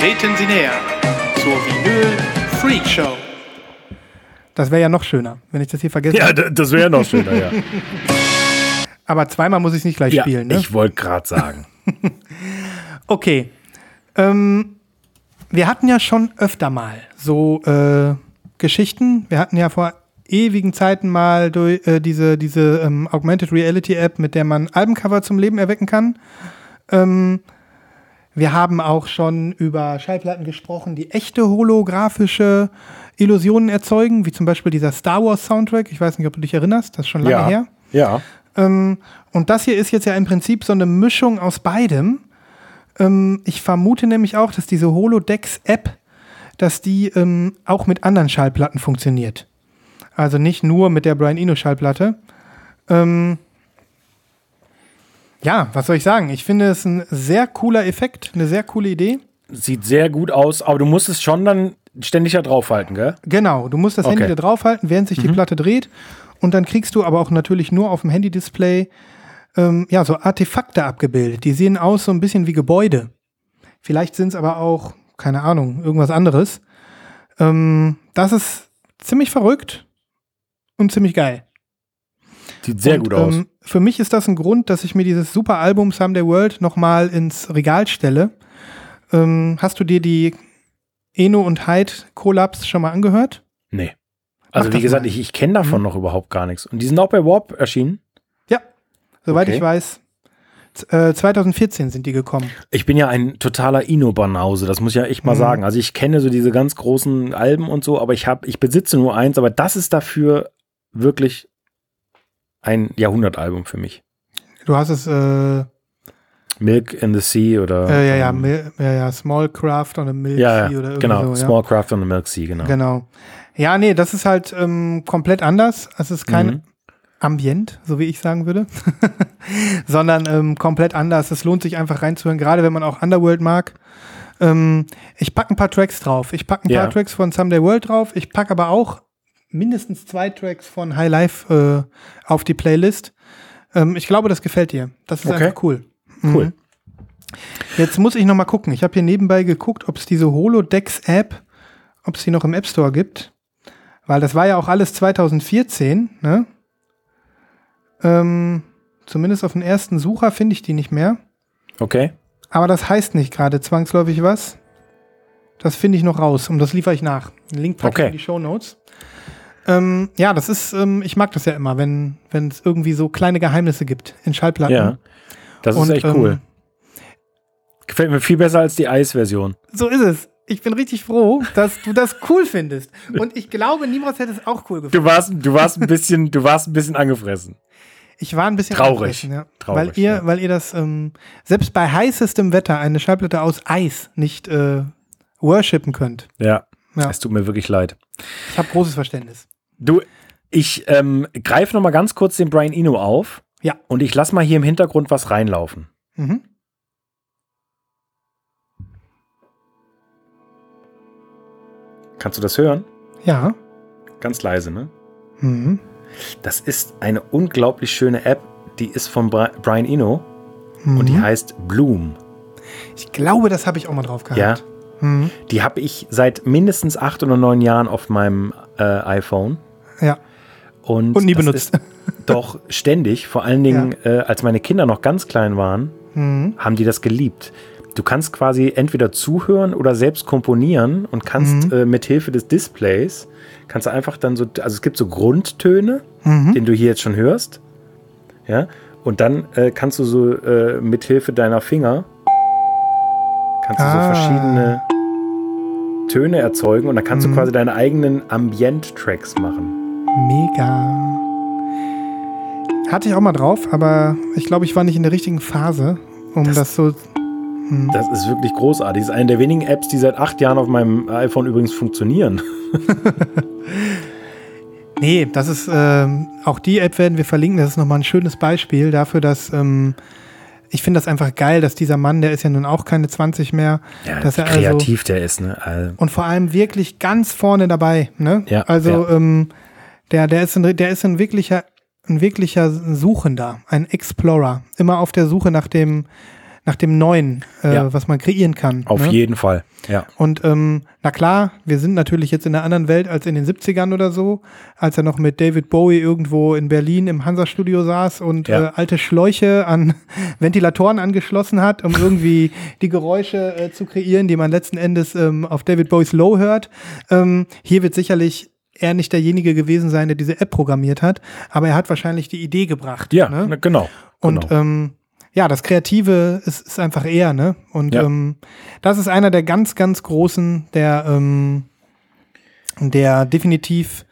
Treten Sie näher zur Vinyl Freak Show. Das wäre ja noch schöner, wenn ich das hier vergesse.
Ja, das wäre noch schöner, ja.
Aber zweimal muss ich es nicht gleich
ja
spielen. Ne?
Ich wollte gerade sagen.
Okay. Ähm, wir hatten ja schon öfter mal so äh, Geschichten. Wir hatten ja vor ewigen Zeiten mal durch, äh, diese, diese ähm, Augmented Reality App, mit der man Albencover zum Leben erwecken kann. Ähm, wir haben auch schon über Schallplatten gesprochen, die echte holographische Illusionen erzeugen, wie zum Beispiel dieser Star Wars Soundtrack. Ich weiß nicht, ob du dich erinnerst, das ist schon lange
ja.
her.
Ja.
Ähm, und das hier ist jetzt ja im Prinzip so eine Mischung aus beidem. Ähm, ich vermute nämlich auch, dass diese Holodex-App, dass die ähm, auch mit anderen Schallplatten funktioniert. Also nicht nur mit der Brian Eno Schallplatte. Ähm, ja, was soll ich sagen? Ich finde es ein sehr cooler Effekt, eine sehr coole Idee.
Sieht sehr gut aus, aber du musst es schon dann ständig da draufhalten, gell?
Genau, du musst das
Okay.
Handy da draufhalten, während sich die Platte dreht. Und dann kriegst du aber auch natürlich nur auf dem Handy-Display ähm, ja, so Artefakte abgebildet. Die sehen aus so ein bisschen wie Gebäude. Vielleicht sind es aber auch, keine Ahnung, irgendwas anderes. Ähm, das ist ziemlich verrückt und ziemlich geil.
Sieht sehr
und,
gut aus.
Ähm, für mich ist das ein Grund, dass ich mir dieses super Album Someday World nochmal ins Regal stelle. Ähm, hast du dir die Eno und Hyde Collabs schon mal angehört?
Nee. Also
Mach
wie gesagt,
mal.
ich, ich kenne davon noch überhaupt gar nichts. Und die sind auch bei Warp erschienen.
Ja, soweit
Okay.
ich weiß. Z- Äh, 2014 sind die gekommen.
Ich bin ja ein totaler Ino-Banause, das muss ich ja echt mal
Mhm.
sagen. Also ich kenne so diese ganz großen Alben und so, aber ich habe, ich besitze nur eins, aber das ist dafür wirklich ein Jahrhundertalbum für mich.
Du hast es, äh,
Milk in the Sea oder
äh, ja, ja,
ähm,
ja, ja, Small Craft on a Milk
ja,
Sea oder
ja
irgendwie
genau,
so.
Small Craft on the Milk Sea, genau.
Ja. Genau. Ja, nee, das ist halt ähm, komplett anders. Es ist kein
Mhm.
Ambient, so wie ich sagen würde, sondern ähm, komplett anders. Es lohnt sich einfach reinzuhören, gerade wenn man auch Underworld mag. Ähm, ich packe ein paar Tracks drauf. Ich packe ein
Ja.
paar Tracks von Someday World drauf. Ich packe aber auch mindestens zwei Tracks von High Life äh, auf die Playlist. Ähm, ich glaube, das gefällt dir. Das ist
Okay.
einfach cool.
Cool.
Mhm. Jetzt muss ich noch mal gucken. Ich habe hier nebenbei geguckt, ob es diese Holodex-App, ob es die noch im App Store gibt. Weil das war ja auch alles 2014, ne? Ähm, zumindest auf den ersten Sucher finde ich die nicht mehr.
Okay.
Aber das heißt nicht gerade zwangsläufig was. Das finde ich noch raus und das liefere ich nach. Den Link packe ich
Okay.
in die Show Notes. Ähm, ja, das ist, ähm, ich mag das ja immer, wenn es irgendwie so kleine Geheimnisse gibt in Schallplatten.
Ja. Das ist
Und,
echt cool.
ähm,
Gefällt mir viel besser als die Eis-Version.
So ist es. Ich bin richtig froh, dass du das cool findest. Und ich glaube, Nimros hätte es auch cool gefunden.
Du warst, du warst ein bisschen, du warst ein bisschen angefressen.
Ich war ein bisschen
Traurig.
ja.
Traurig,
weil ihr,
ja.
weil ihr das ähm, selbst bei heißestem Wetter eine Schallplatte aus Eis nicht äh, worshipen könnt.
Ja.
Ja.
Es tut mir wirklich leid.
Ich habe großes Verständnis.
Du, ich ähm, greife noch mal ganz kurz den Brian Eno auf.
Ja.
Und ich lass mal hier im Hintergrund was reinlaufen.
Mhm.
Kannst du das hören?
Ja.
Ganz leise, ne?
Mhm.
Das ist eine unglaublich schöne App. Die ist von Bri Brian Eno
Mhm.
und die heißt Bloom.
Ich glaube, das habe ich auch mal drauf gehabt.
Ja.
Mhm.
Die habe ich seit mindestens acht oder neun Jahren auf meinem äh, iPhone.
Ja.
Und,
Und nie benutzt.
Doch ständig, vor allen Dingen, äh, als meine Kinder noch ganz klein waren,
Mhm.
haben die das geliebt. Du kannst quasi entweder zuhören oder selbst komponieren und kannst
Mhm.
äh, mit Hilfe des Displays kannst du einfach dann so, also es gibt so Grundtöne,
Mhm.
den du hier jetzt schon hörst, ja, und dann äh, kannst du so äh, mit Hilfe deiner Finger kannst du
Ah.
so verschiedene Töne erzeugen und dann kannst
Mhm.
du quasi deine eigenen Ambient-Tracks machen.
Mega. Hatte ich auch mal drauf, aber ich glaube, ich war nicht in der richtigen Phase, um das,
Das-
so. Hm.
Das ist wirklich großartig. Das ist eine der wenigen Apps, die seit acht Jahren auf meinem iPhone übrigens funktionieren.
Nee, das ist, ähm, auch die App werden wir verlinken. Das ist nochmal ein schönes Beispiel dafür, dass, ähm, ich finde das einfach geil, dass dieser Mann, der ist ja nun auch keine 20 mehr,
Ja,
dass er
kreativ der ist, ne? Also,
und vor allem wirklich ganz vorne dabei, ne?
Ja,
Also,
ja.
ähm, der, der ist ein, der ist ein wirklicher, ein wirklicher Suchender, ein Explorer. Immer auf der Suche nach dem, nach dem Neuen, äh,
Ja.
was man kreieren kann.
auf
ne?
jeden Fall. Ja.
Und ähm, na klar, wir sind natürlich jetzt in einer anderen Welt als in den 70ern oder so, als er noch mit David Bowie irgendwo in Berlin im Hansa-Studio saß und
Ja.
äh, alte Schläuche an Ventilatoren angeschlossen hat, um irgendwie die Geräusche äh, zu kreieren, die man letzten Endes ähm, auf David Bowies Low hört. Ähm, hier wird sicherlich er nicht derjenige gewesen sein, der diese App programmiert hat, aber er hat wahrscheinlich die Idee gebracht.
Ja,
ne?
na, genau.
Und
genau.
ähm, ja, das Kreative ist, ist einfach er, ne? Und
Ja.
ähm, das ist einer der ganz, ganz großen, der, ähm, der definitiv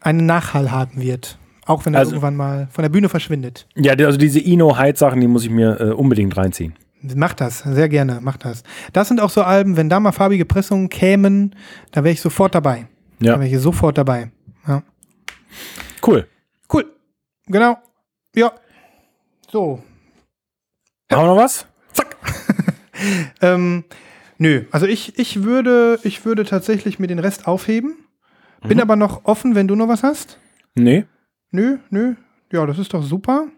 einen Nachhall haben wird. Auch wenn er
Also-
irgendwann mal von der Bühne verschwindet.
ja, also diese Ino-Hyde-Sachen, die muss ich mir äh, unbedingt reinziehen.
Macht das, sehr gerne, macht das. Das sind auch so Alben, wenn da mal farbige Pressungen kämen, da wäre ich sofort dabei. Da
Ja,
wäre ich sofort dabei. Ja.
cool.
Cool. Genau. Ja. So,
Haben wir noch was?
Ähm, nö, also ich, ich würde, ich würde tatsächlich mir den Rest aufheben. Bin
Mhm.
aber noch offen, wenn du noch was hast.
Nee.
Nö, nö. Ja, das ist doch super.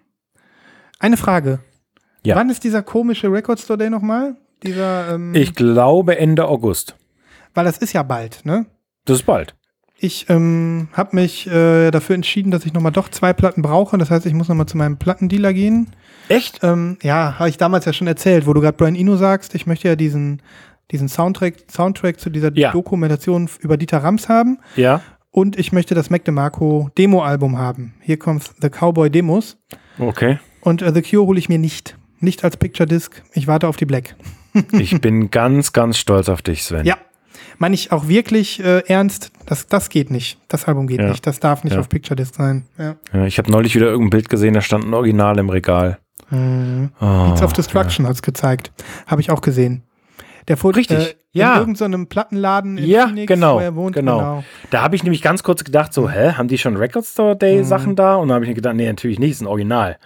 Eine Frage.
Ja.
Wann ist dieser komische Record Store Day nochmal? Dieser, ähm,
Ich glaube Ende August.
weil das ist ja bald, ne?
Das ist bald.
Ich ähm, habe mich äh, dafür entschieden, dass ich nochmal doch zwei Platten brauche. Das heißt, ich muss nochmal zu meinem Plattendealer gehen.
Echt?
Ähm, ja, habe ich damals ja schon erzählt, wo du gerade Brian Eno sagst, ich möchte ja diesen, diesen Soundtrack, Soundtrack zu dieser
Ja.
Dokumentation über Dieter Rams haben.
Ja.
Und ich möchte das Mac DeMarco Demo-Album haben. Hier kommt The Cowboy Demos.
Okay.
Und äh, The Cure hole ich mir nicht. Nicht als Picture Disc. Ich warte auf die Black.
Ich bin ganz, ganz stolz auf dich, Sven.
Ja. Meine ich auch wirklich äh, ernst, das, das geht nicht. Das Album geht
Ja.
nicht. Das darf nicht
Ja.
auf Picture Disc sein. Ja.
Ja, ich habe neulich wieder irgendein Bild gesehen, da stand ein Original im Regal.
Mhm.
Oh,
Beats of Destruction hat's gezeigt. Habe ich auch gesehen. Der fuhr
Richtig,
Äh,
ja.
In irgendeinem Plattenladen in
Ja,
Phoenix,
genau,
wo er wohnt.
genau. Da habe ich nämlich ganz kurz gedacht, so, hä, haben die schon Record Store Day Sachen
Mhm.
da? Und dann habe ich mir gedacht, nee, natürlich nicht, ist ein Original.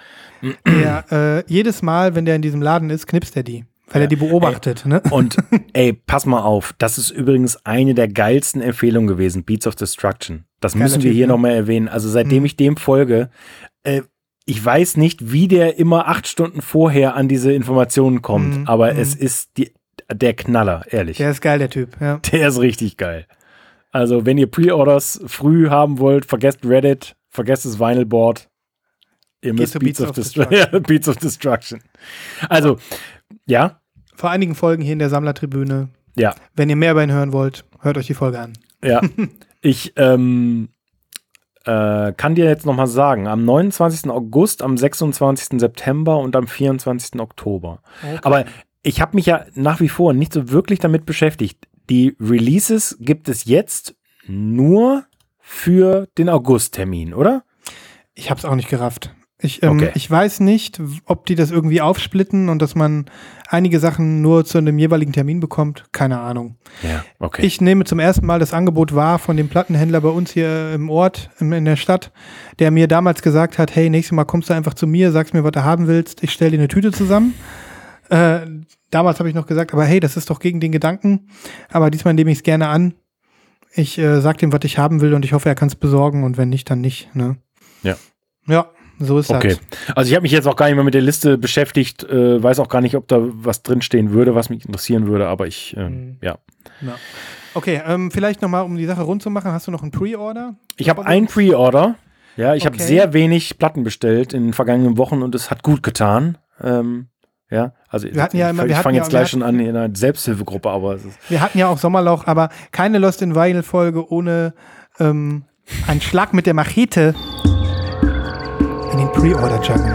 Der, äh, jedes Mal, wenn der in diesem Laden ist, knipst er die. Weil er die beobachtet. Ne?
Und ey, pass mal auf, das ist übrigens eine der geilsten Empfehlungen gewesen, Beats of Destruction. Das
Geiler
müssen wir hier
ne?
nochmal erwähnen. Also seitdem
Mhm.
ich dem folge, äh, ich weiß nicht, wie der immer acht Stunden vorher an diese Informationen kommt,
Mhm,
aber
mhm.
es ist die, der Knaller, ehrlich.
Der ist geil, der Typ. Ja.
Der ist richtig geil. Also, wenn ihr Pre-Orders früh haben wollt, vergesst Reddit, vergesst das Vinylboard. Ihr müsst
zu
Beats,
Beats
of, Destruction. Beats of Destruction. Also, ja,
Vor einigen Folgen hier in der Sammlertribüne.
ja,
Wenn ihr mehr über ihn hören wollt, hört euch die Folge an.
ja. ich ähm, äh, kann dir jetzt nochmal sagen, am 29. August, am 26. September und am 24. Oktober. Aber ich habe mich ja nach wie vor nicht so wirklich damit beschäftigt. Die Releases gibt es jetzt nur für den August-Termin, oder?
Ich hab's auch nicht gerafft. Ich, ähm,
Okay.
ich weiß nicht, ob die das irgendwie aufsplitten und dass man einige Sachen nur zu einem jeweiligen Termin bekommt. Keine Ahnung.
Ja, okay.
Ich nehme zum ersten Mal das Angebot wahr von dem Plattenhändler bei uns hier im Ort, in der Stadt, der mir damals gesagt hat, hey, nächstes Mal kommst du einfach zu mir, sagst mir, was du haben willst, ich stelle dir eine Tüte zusammen. Äh, damals habe ich noch gesagt, aber hey, das ist doch gegen den Gedanken. Aber diesmal nehme ich es gerne an. Ich äh, sag dem, was ich haben will und ich hoffe, er kann es besorgen und wenn nicht, dann nicht. Ne?
Ja.
Ja, so ist
Okay.
das.
Also ich habe mich jetzt auch gar nicht mehr mit der Liste beschäftigt, äh, weiß auch gar nicht, ob da was drinstehen würde, was mich interessieren würde, aber ich, ähm,
Mhm.
ja.
Ja. Okay, ähm, vielleicht nochmal, um die Sache rund zu machen, hast du noch einen Pre-Order?
Ich habe ein Pre-Order. Ja, ich habe
Okay.
sehr wenig Platten bestellt in den vergangenen Wochen und es hat gut getan. Ähm, ja, also
Wir hatten ja
ich,
immer- wir
ich
hatten
fange
ja-
jetzt gleich schon an in einer Selbsthilfegruppe, aber es ist,
Wir hatten ja auch Sommerloch, aber keine Lost in Vinyl-Folge ohne ähm, einen Schlag mit der Machete den Pre-Order-Jungle.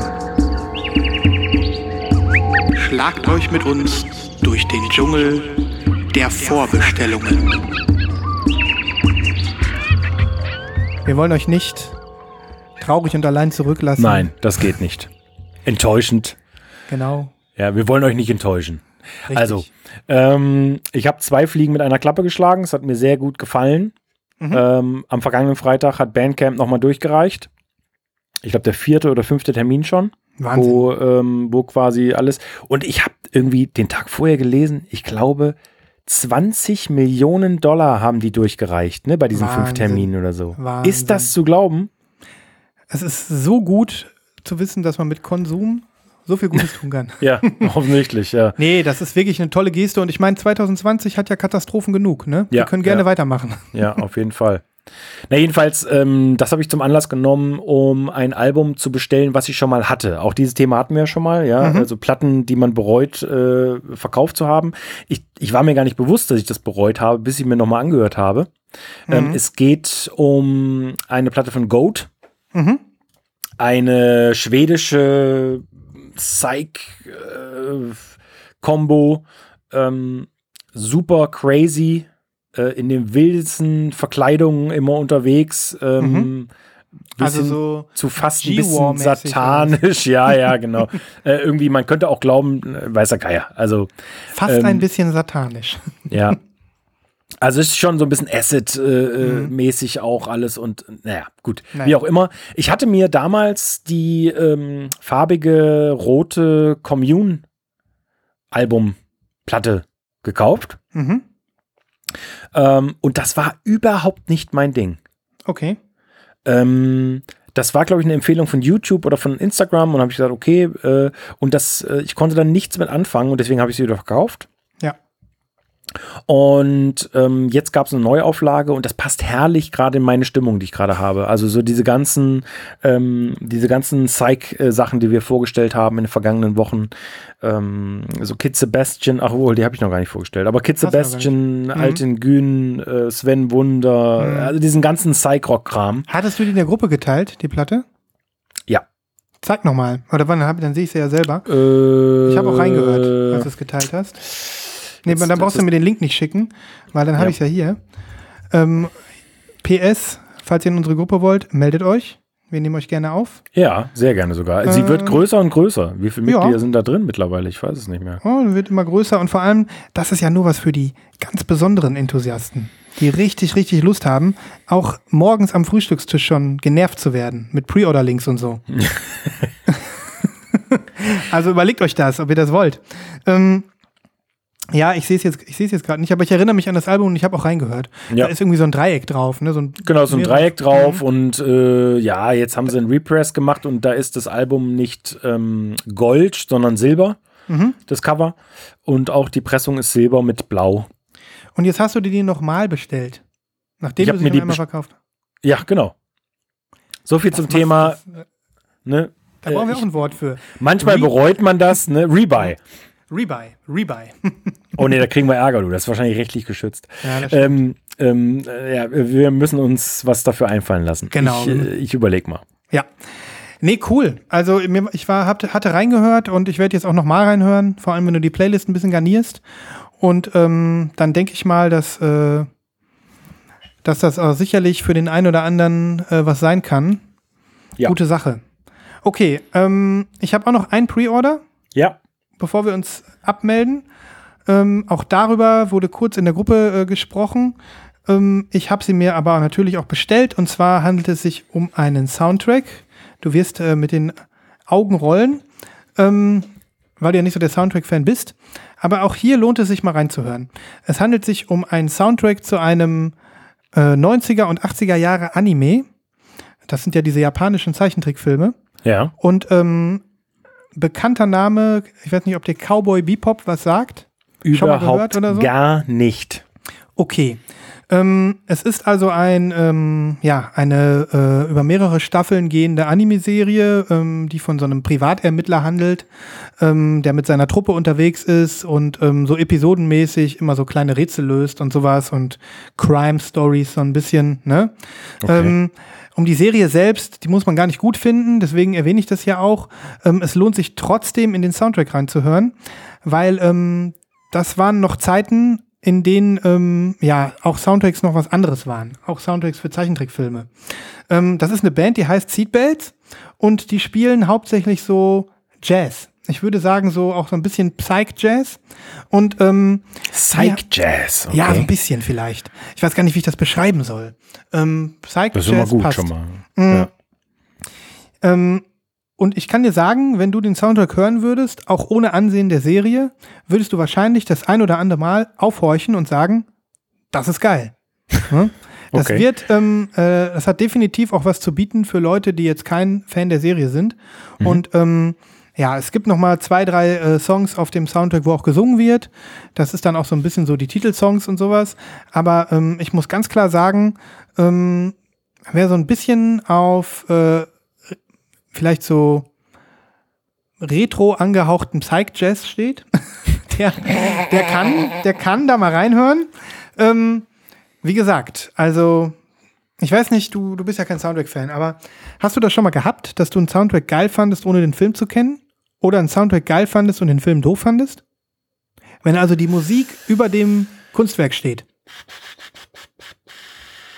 Schlagt euch mit uns durch den Dschungel der Vorbestellungen.
Wir wollen euch nicht traurig und allein zurücklassen.
nein, das geht nicht. Enttäuschend.
Genau.
Ja, wir wollen euch nicht enttäuschen.
Richtig.
Also, ähm, ich habe zwei Fliegen mit einer Klappe geschlagen. Es hat mir sehr gut gefallen.
Mhm.
Ähm, am vergangenen Freitag hat Bandcamp nochmal durchgereicht. Ich glaube, der vierte oder fünfte Termin schon,
Wahnsinn.
wo, ähm, wo quasi alles. Und ich habe irgendwie den Tag vorher gelesen, ich glaube, 20 Millionen Dollar haben die durchgereicht, ne, bei diesen fünf
Wahnsinn.
Terminen oder so.
Wahnsinn.
Ist das zu glauben?
Es ist so gut zu wissen, dass man mit Konsum so viel Gutes tun kann.
Ja, offensichtlich, ja.
Nee, das ist wirklich eine tolle Geste und ich meine, 2020 hat ja Katastrophen genug, ne? Wir
Ja,
können gerne
ja.
weitermachen.
Ja, auf jeden Fall. Na, jedenfalls, ähm, das habe ich zum Anlass genommen, um ein Album zu bestellen, was ich schon mal hatte. Auch dieses Thema hatten wir ja schon mal, ja.
Mhm.
Also Platten, die man bereut, äh, verkauft zu haben. Ich, ich war mir gar nicht bewusst, dass ich das bereut habe, bis ich mir nochmal angehört habe. Ähm, es geht um eine Platte von Goat.
Mhm.
Eine schwedische Psych-Kombo. ähm, super crazy äh, in den wildesten Verkleidungen immer unterwegs. Ähm,
Also
bisschen
so
zu fast ein bisschen satanisch. Ja, ja, genau. äh, irgendwie, man könnte auch glauben, äh, weißer Geier. Also,
fast
Ähm,
ein bisschen satanisch.
ja. Also es ist schon so ein bisschen
Mhm.
Acid-mäßig auch alles und naja, gut,
Naja.
wie auch immer. Ich hatte mir damals die ähm, farbige rote Commune-Album-Platte gekauft
Mhm.
Ähm, und das war überhaupt nicht mein Ding.
Okay.
Ähm, das war, glaube ich, eine Empfehlung von YouTube oder von Instagram und habe ich gesagt, okay, äh, und das, äh, ich konnte dann nichts mit anfangen und deswegen habe ich sie wieder verkauft. Und ähm, jetzt gab es eine Neuauflage und das passt herrlich gerade in meine Stimmung, die ich gerade habe. Also so diese ganzen, ähm, diese ganzen Psych-Sachen, die wir vorgestellt haben in den vergangenen Wochen. Ähm, so Kid Sebastian, ach wohl, die habe ich noch gar nicht vorgestellt. Aber Kid
Hast.
Sebastian, Alten Gün, äh, Sven Wunder,
Mhm.
also diesen ganzen Psych-Rock-Kram.
Hattest du die in der Gruppe geteilt, die Platte?
Ja.
Zeig nochmal. Oder wann dann sehe ich sie ja selber.
Äh,
Ich habe auch reingehört, als du es geteilt hast. Nee,
Jetzt-
dann brauchst du mir den Link nicht schicken, weil dann habe
Ja.
ich es ja hier. Ähm, PS, falls ihr in unsere Gruppe wollt, meldet euch. Wir nehmen euch gerne auf.
Ja, sehr gerne sogar. Sie
Äh,
wird größer und größer. Wie viele
ja.
Mitglieder sind da drin mittlerweile? Ich weiß es nicht mehr.
Oh, wird immer größer und vor allem, das ist ja nur was für die ganz besonderen Enthusiasten, die richtig, richtig Lust haben, auch morgens am Frühstückstisch schon genervt zu werden mit Pre-Order-Links und so. also überlegt euch das, ob ihr das wollt. Ähm, ja, ich sehe es jetzt, ich sehe es jetzt gerade nicht, aber ich erinnere mich an das Album und ich habe auch reingehört.
Ja.
Da ist irgendwie so ein Dreieck drauf, ne? So ein,
Genau, so ein Dreieck drauf und äh, ja, jetzt haben sie einen Repress gemacht und da ist das Album nicht ähm, Gold, sondern Silber,
Mhm.
das Cover. Und auch die Pressung ist Silber mit Blau.
Und jetzt hast du dir die nochmal bestellt. Nachdem
Ich
du sie
mir die
einmal verkauft
Ja, genau. So viel
Was
zum Thema,
das?
ne?
Da brauchen wir
Äh,
auch ein Wort für.
Manchmal
Re-
bereut man das, ne? Rebuy.
Rebuy. Rebuy.
Oh ne, da kriegen wir Ärger, du. Das ist wahrscheinlich rechtlich geschützt.
Ja.
Ähm, ähm, äh, ja, wir müssen uns was dafür einfallen lassen.
Genau.
Ich, äh, ich überleg mal.
Ja. Nee, cool. Also ich war, hab, hatte reingehört und ich werde jetzt auch noch mal reinhören, vor allem wenn du die Playlist ein bisschen garnierst. Und ähm, dann denke ich mal, dass, äh, dass das auch sicherlich für den einen oder anderen äh, was sein kann.
Ja.
Gute Sache. Okay, ähm, ich habe auch noch ein Pre-Order,
Ja.
Bevor wir uns abmelden. Ähm, auch darüber wurde kurz in der Gruppe äh, gesprochen. Ähm, ich habe sie mir aber natürlich auch bestellt. Und zwar handelt es sich um einen Soundtrack. Du wirst äh, mit den Augen rollen, ähm, weil du ja nicht so der Soundtrack-Fan bist. Aber auch hier lohnt es sich mal reinzuhören. Es handelt sich um einen Soundtrack zu einem äh, 90er und 80er Jahre Anime. Das sind ja diese japanischen Zeichentrickfilme.
Ja.
Und ähm, bekannter Name, ich weiß nicht, ob der Cowboy Bebop was sagt. Schon mal
Überhaupt
gehört oder so?
gar nicht.
Okay. Ähm, es ist also ein, ähm, ja, eine äh, über mehrere Staffeln gehende Anime-Serie, ähm, die von so einem Privatermittler handelt, ähm, der mit seiner Truppe unterwegs ist und ähm, so episodenmäßig immer so kleine Rätsel löst und sowas und Crime-Stories so ein bisschen, ne?
Okay.
Um die Serie selbst, die muss man gar nicht gut finden, deswegen erwähne ich das ja auch. Ähm, es lohnt sich trotzdem in den Soundtrack reinzuhören, weil ähm, das waren noch Zeiten, in denen ähm, ja auch Soundtracks noch was anderes waren. Auch Soundtracks für Zeichentrickfilme. Ähm, das ist eine Band, die heißt Seatbelts und die spielen hauptsächlich so Jazz. Ich würde sagen, so auch so ein bisschen Psych-Jazz. Und ähm,
Psych Jazz. Okay.
ja, so ein bisschen vielleicht. Ich weiß gar nicht, wie ich das beschreiben soll. Ähm, Psych-Jazz
Das ist immer gut
passt.
schon mal.
Mhm.
Ja.
Ähm, und ich kann dir sagen, wenn du den Soundtrack hören würdest, auch ohne Ansehen der Serie, würdest du wahrscheinlich das ein oder andere Mal aufhorchen und sagen, das ist geil. Hm? Das
Okay.
wird, ähm, äh, das hat definitiv auch was zu bieten für Leute, die jetzt kein Fan der Serie sind. Und ähm, ja, es gibt noch mal zwei, drei äh, Songs auf dem Soundtrack, wo auch gesungen wird. Das ist dann auch so ein bisschen so die Titelsongs und sowas. Aber ähm, ich muss ganz klar sagen, ähm, wer so ein bisschen auf äh, vielleicht so retro angehauchten Psych-Jazz steht, der, der, kann, der kann da mal reinhören. Ähm, wie gesagt, also ich weiß nicht, du, du bist ja kein Soundtrack-Fan, aber hast du das schon mal gehabt, dass du einen Soundtrack geil fandest, ohne den Film zu kennen? Oder einen Soundtrack geil fandest und den Film doof fandest? Wenn also die Musik über dem Kunstwerk steht.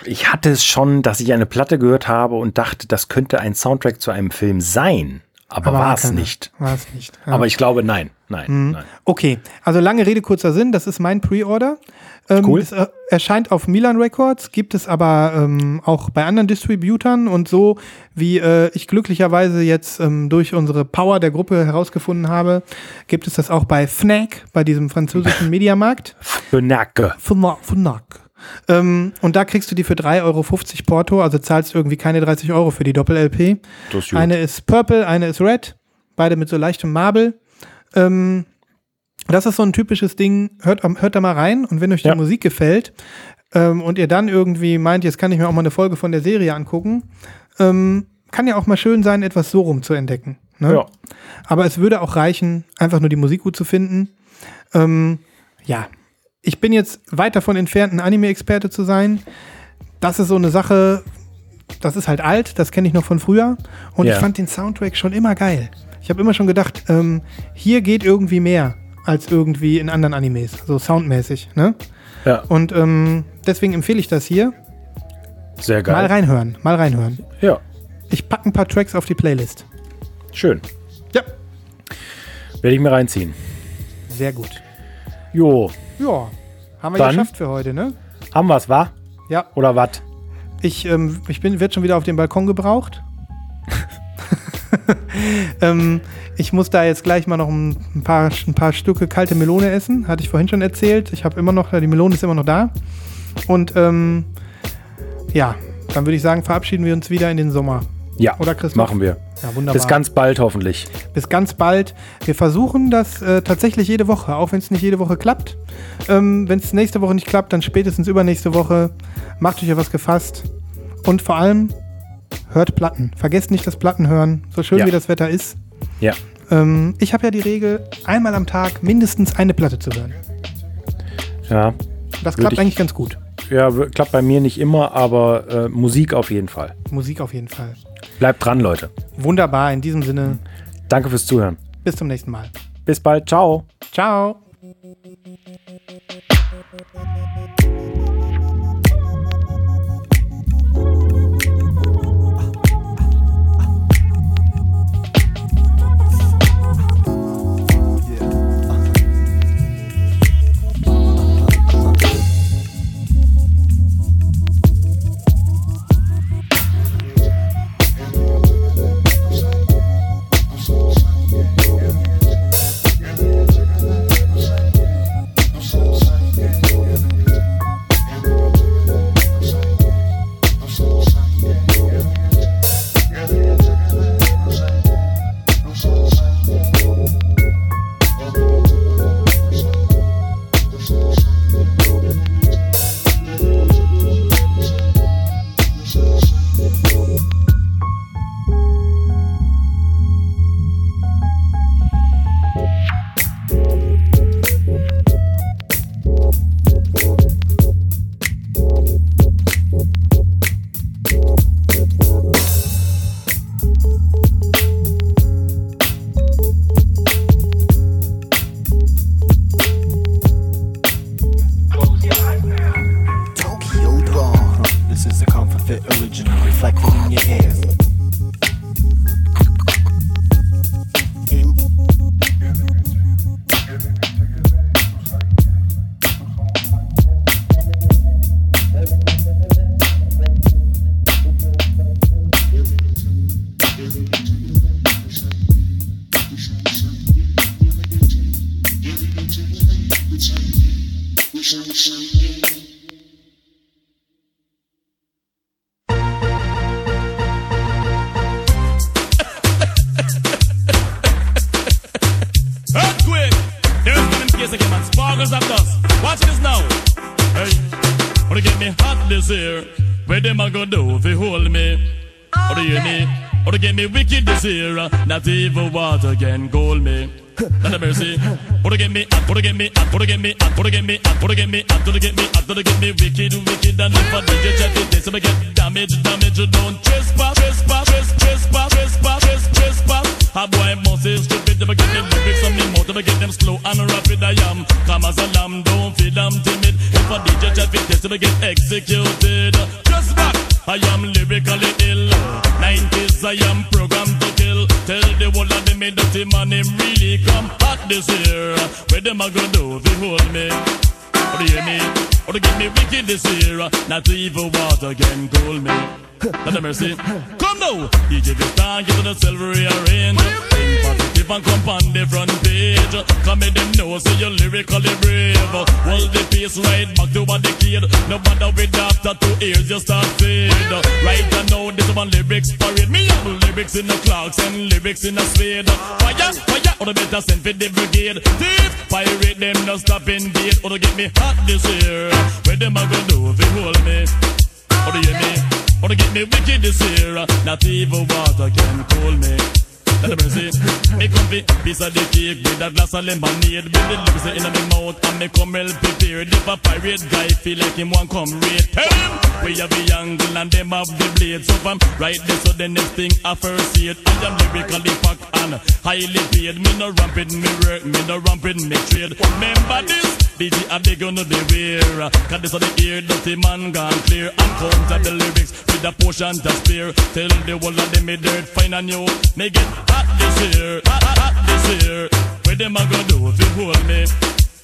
Ich hatte es schon, dass ich eine Platte gehört habe und dachte, das könnte ein Soundtrack zu einem Film sein. Aber, war es nicht.
War es nicht. ja.
Aber ich glaube, nein. Nein.
Mhm.
nein.
Okay, also lange Rede, kurzer Sinn, das ist mein Pre-Order. Ähm,
Cool.
Es äh, erscheint auf Milan Records, gibt es aber ähm, auch bei anderen Distributern und so, wie äh, ich glücklicherweise jetzt ähm, durch unsere Power der Gruppe herausgefunden habe, gibt es das auch bei Fnac, bei diesem französischen Mediamarkt. Fnac. Fnac. Ähm, und da kriegst du die für 3,50 Euro Porto, also zahlst irgendwie keine 30 Euro für die Doppel-LP. Eine ist Purple, eine ist Red, beide mit so leichtem Marble. Ähm, das ist so ein typisches Ding, hört, hört da mal rein und wenn euch die
Ja.
Musik gefällt ähm, und ihr dann irgendwie meint, jetzt kann ich mir auch mal eine Folge von der Serie angucken, ähm, kann ja auch mal schön sein, etwas so rum zu entdecken. Ne?
Ja.
Aber es würde auch reichen, einfach nur die Musik gut zu finden. Ähm, ja, ich bin jetzt weit davon entfernt, ein Anime-Experte zu sein. Das ist so eine Sache, das ist halt alt, das kenne ich noch von früher. Und
Ja.
ich fand den Soundtrack schon immer geil. Ich habe immer schon gedacht, ähm, hier geht irgendwie mehr als irgendwie in anderen Animes, so soundmäßig. Ne?
Ja,
Und ähm, deswegen empfehle ich das hier.
sehr geil.
Mal reinhören, mal reinhören.
Ja,
Ich packe ein paar Tracks auf die Playlist.
schön.
Ja,
Werde ich mir reinziehen.
sehr gut.
Jo,
Ja, haben wir
Dann-
geschafft für heute, ne?
haben wir's, wa?
Ja,
Oder was?
ich, ähm, ich bin, werd schon wieder auf dem Balkon gebraucht. ähm, ich muss da jetzt gleich mal noch ein, ein, paar, ein paar Stücke kalte Melone essen. Hatte ich vorhin schon erzählt. Ich habe immer noch, die Melone ist immer noch da. Und ähm, ja, dann würde ich sagen, verabschieden wir uns wieder in den Sommer.
Ja,
Oder Christoph?
machen wir.
Ja, wunderbar.
Bis ganz bald hoffentlich.
Bis ganz bald. Wir versuchen das äh, tatsächlich jede Woche, auch wenn es nicht jede Woche klappt. Ähm, wenn es nächste Woche nicht klappt, dann spätestens übernächste Woche. Macht euch ja was gefasst. Und vor allem hört Platten. Vergesst nicht das Platten hören, so schön
Ja.
wie das Wetter ist.
Ja,
Ähm, ich habe ja die Regel, einmal am Tag mindestens eine Platte zu hören.
ja.
Das klappt
ich-
eigentlich ganz gut.
Ja, klappt bei mir nicht immer, aber äh, Musik auf jeden Fall.
Musik auf jeden Fall.
Bleibt dran, Leute.
Wunderbar, in diesem Sinne,
Danke fürs Zuhören.
bis zum nächsten Mal.
Bis bald. Ciao.
Ciao.
that evil world again. Evil water again, call me. Not a mercy. Come now, DJ Vistan, get to the silver rearrange. Think positive and come on the front page. Come in them know, say you're lyrically brave. Hold the pace right back to a decade. No matter with after two ears, you start fade. Right now, this one lyrics parade. Me have lyrics in the clocks and lyrics in the spade. Fire, fire, or the better send for the brigade. Thief, pirate them, no stop invade. Or to get me hot this year. Where them a go do if you hold me? Or do you hear me? To get me wicked this year. Not evil water can cool me. Let the mercy. Me come fi piece of the cake with a glass of lemonade with the lips in my mouth and me come well prepared. If a pirate guy feel like him want come raid, tell him we have the angle and them have the blade. So from right there, so the next thing I first see it. I am lyrically packed and highly paid. Me no ramping me work, me no ramping me trade. Remember this, DJ a big on the wear. Cause this of the ear, dirty man gone clear. And counter the lyrics with a potion to spare. Tell the whole of them me dirt fine and you. Me get hot this year, hot, hot, this year. Where them a go do if you hold me?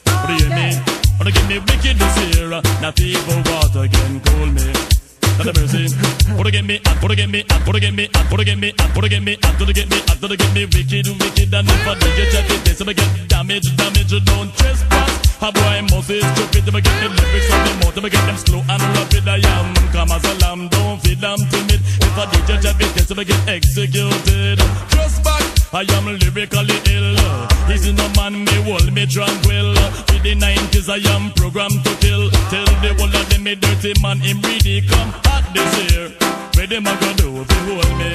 What do you mean? Wanna get me wicked this year? Not evil water can cool me. Not a mercy. Wanna get me wanna get me wanna get me wanna get me wanna get me wanna get me wanna get me wicked, wicked. And if I do you check it, this I get damage, damage. Don't trespass. A boy must is stupid. I'ma get the lyrics on the mouth, I'ma get them slow and rapid. I am calm as a lamb, don't feel I'm timid. If I do you check it, this I get executed. Trust back. I am lyrically ill. Easy no man, me hold me tranquil. For the 90s, I am programmed to kill. Tell the of them, me dirty man, him really come hot this year. Where them a go do if you hold me?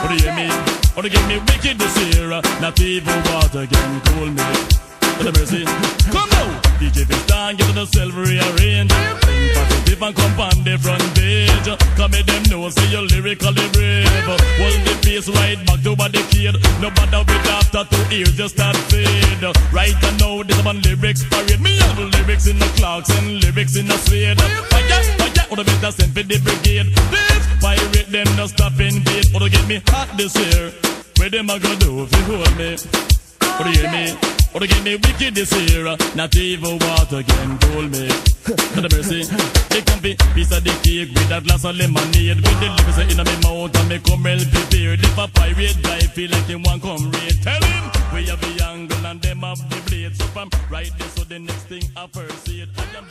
What do you hear me? Or to get me wicked this year? Not evil water can cool me. Let the mercy. Come now, DJ Vistan, get to the silver rearrange. Think positive and come on the front page. Come in them know, say you're lyrically brave. Hold the pace right back to a decade. No matter with after two years, you start fade. Right now, this one lyrics parade. Me have lyrics in the clocks and lyrics in the suede. Fire, fire, or the better send for the brigade. This pirate them no stop invade. Or oh, to get me hot this year. Where them a go do if you hold me? Or do you hear me? Or to get me wicked this year? Not evil water can cool me. Not a mercy. They come fi piece of the cake with a glass of lemonade. With the lips in my mouth and me come well prepared. If a pirate guy feel like him want come raid, tell him we have the angle and them have the blade. So from right there, so the next thing I first see it. I am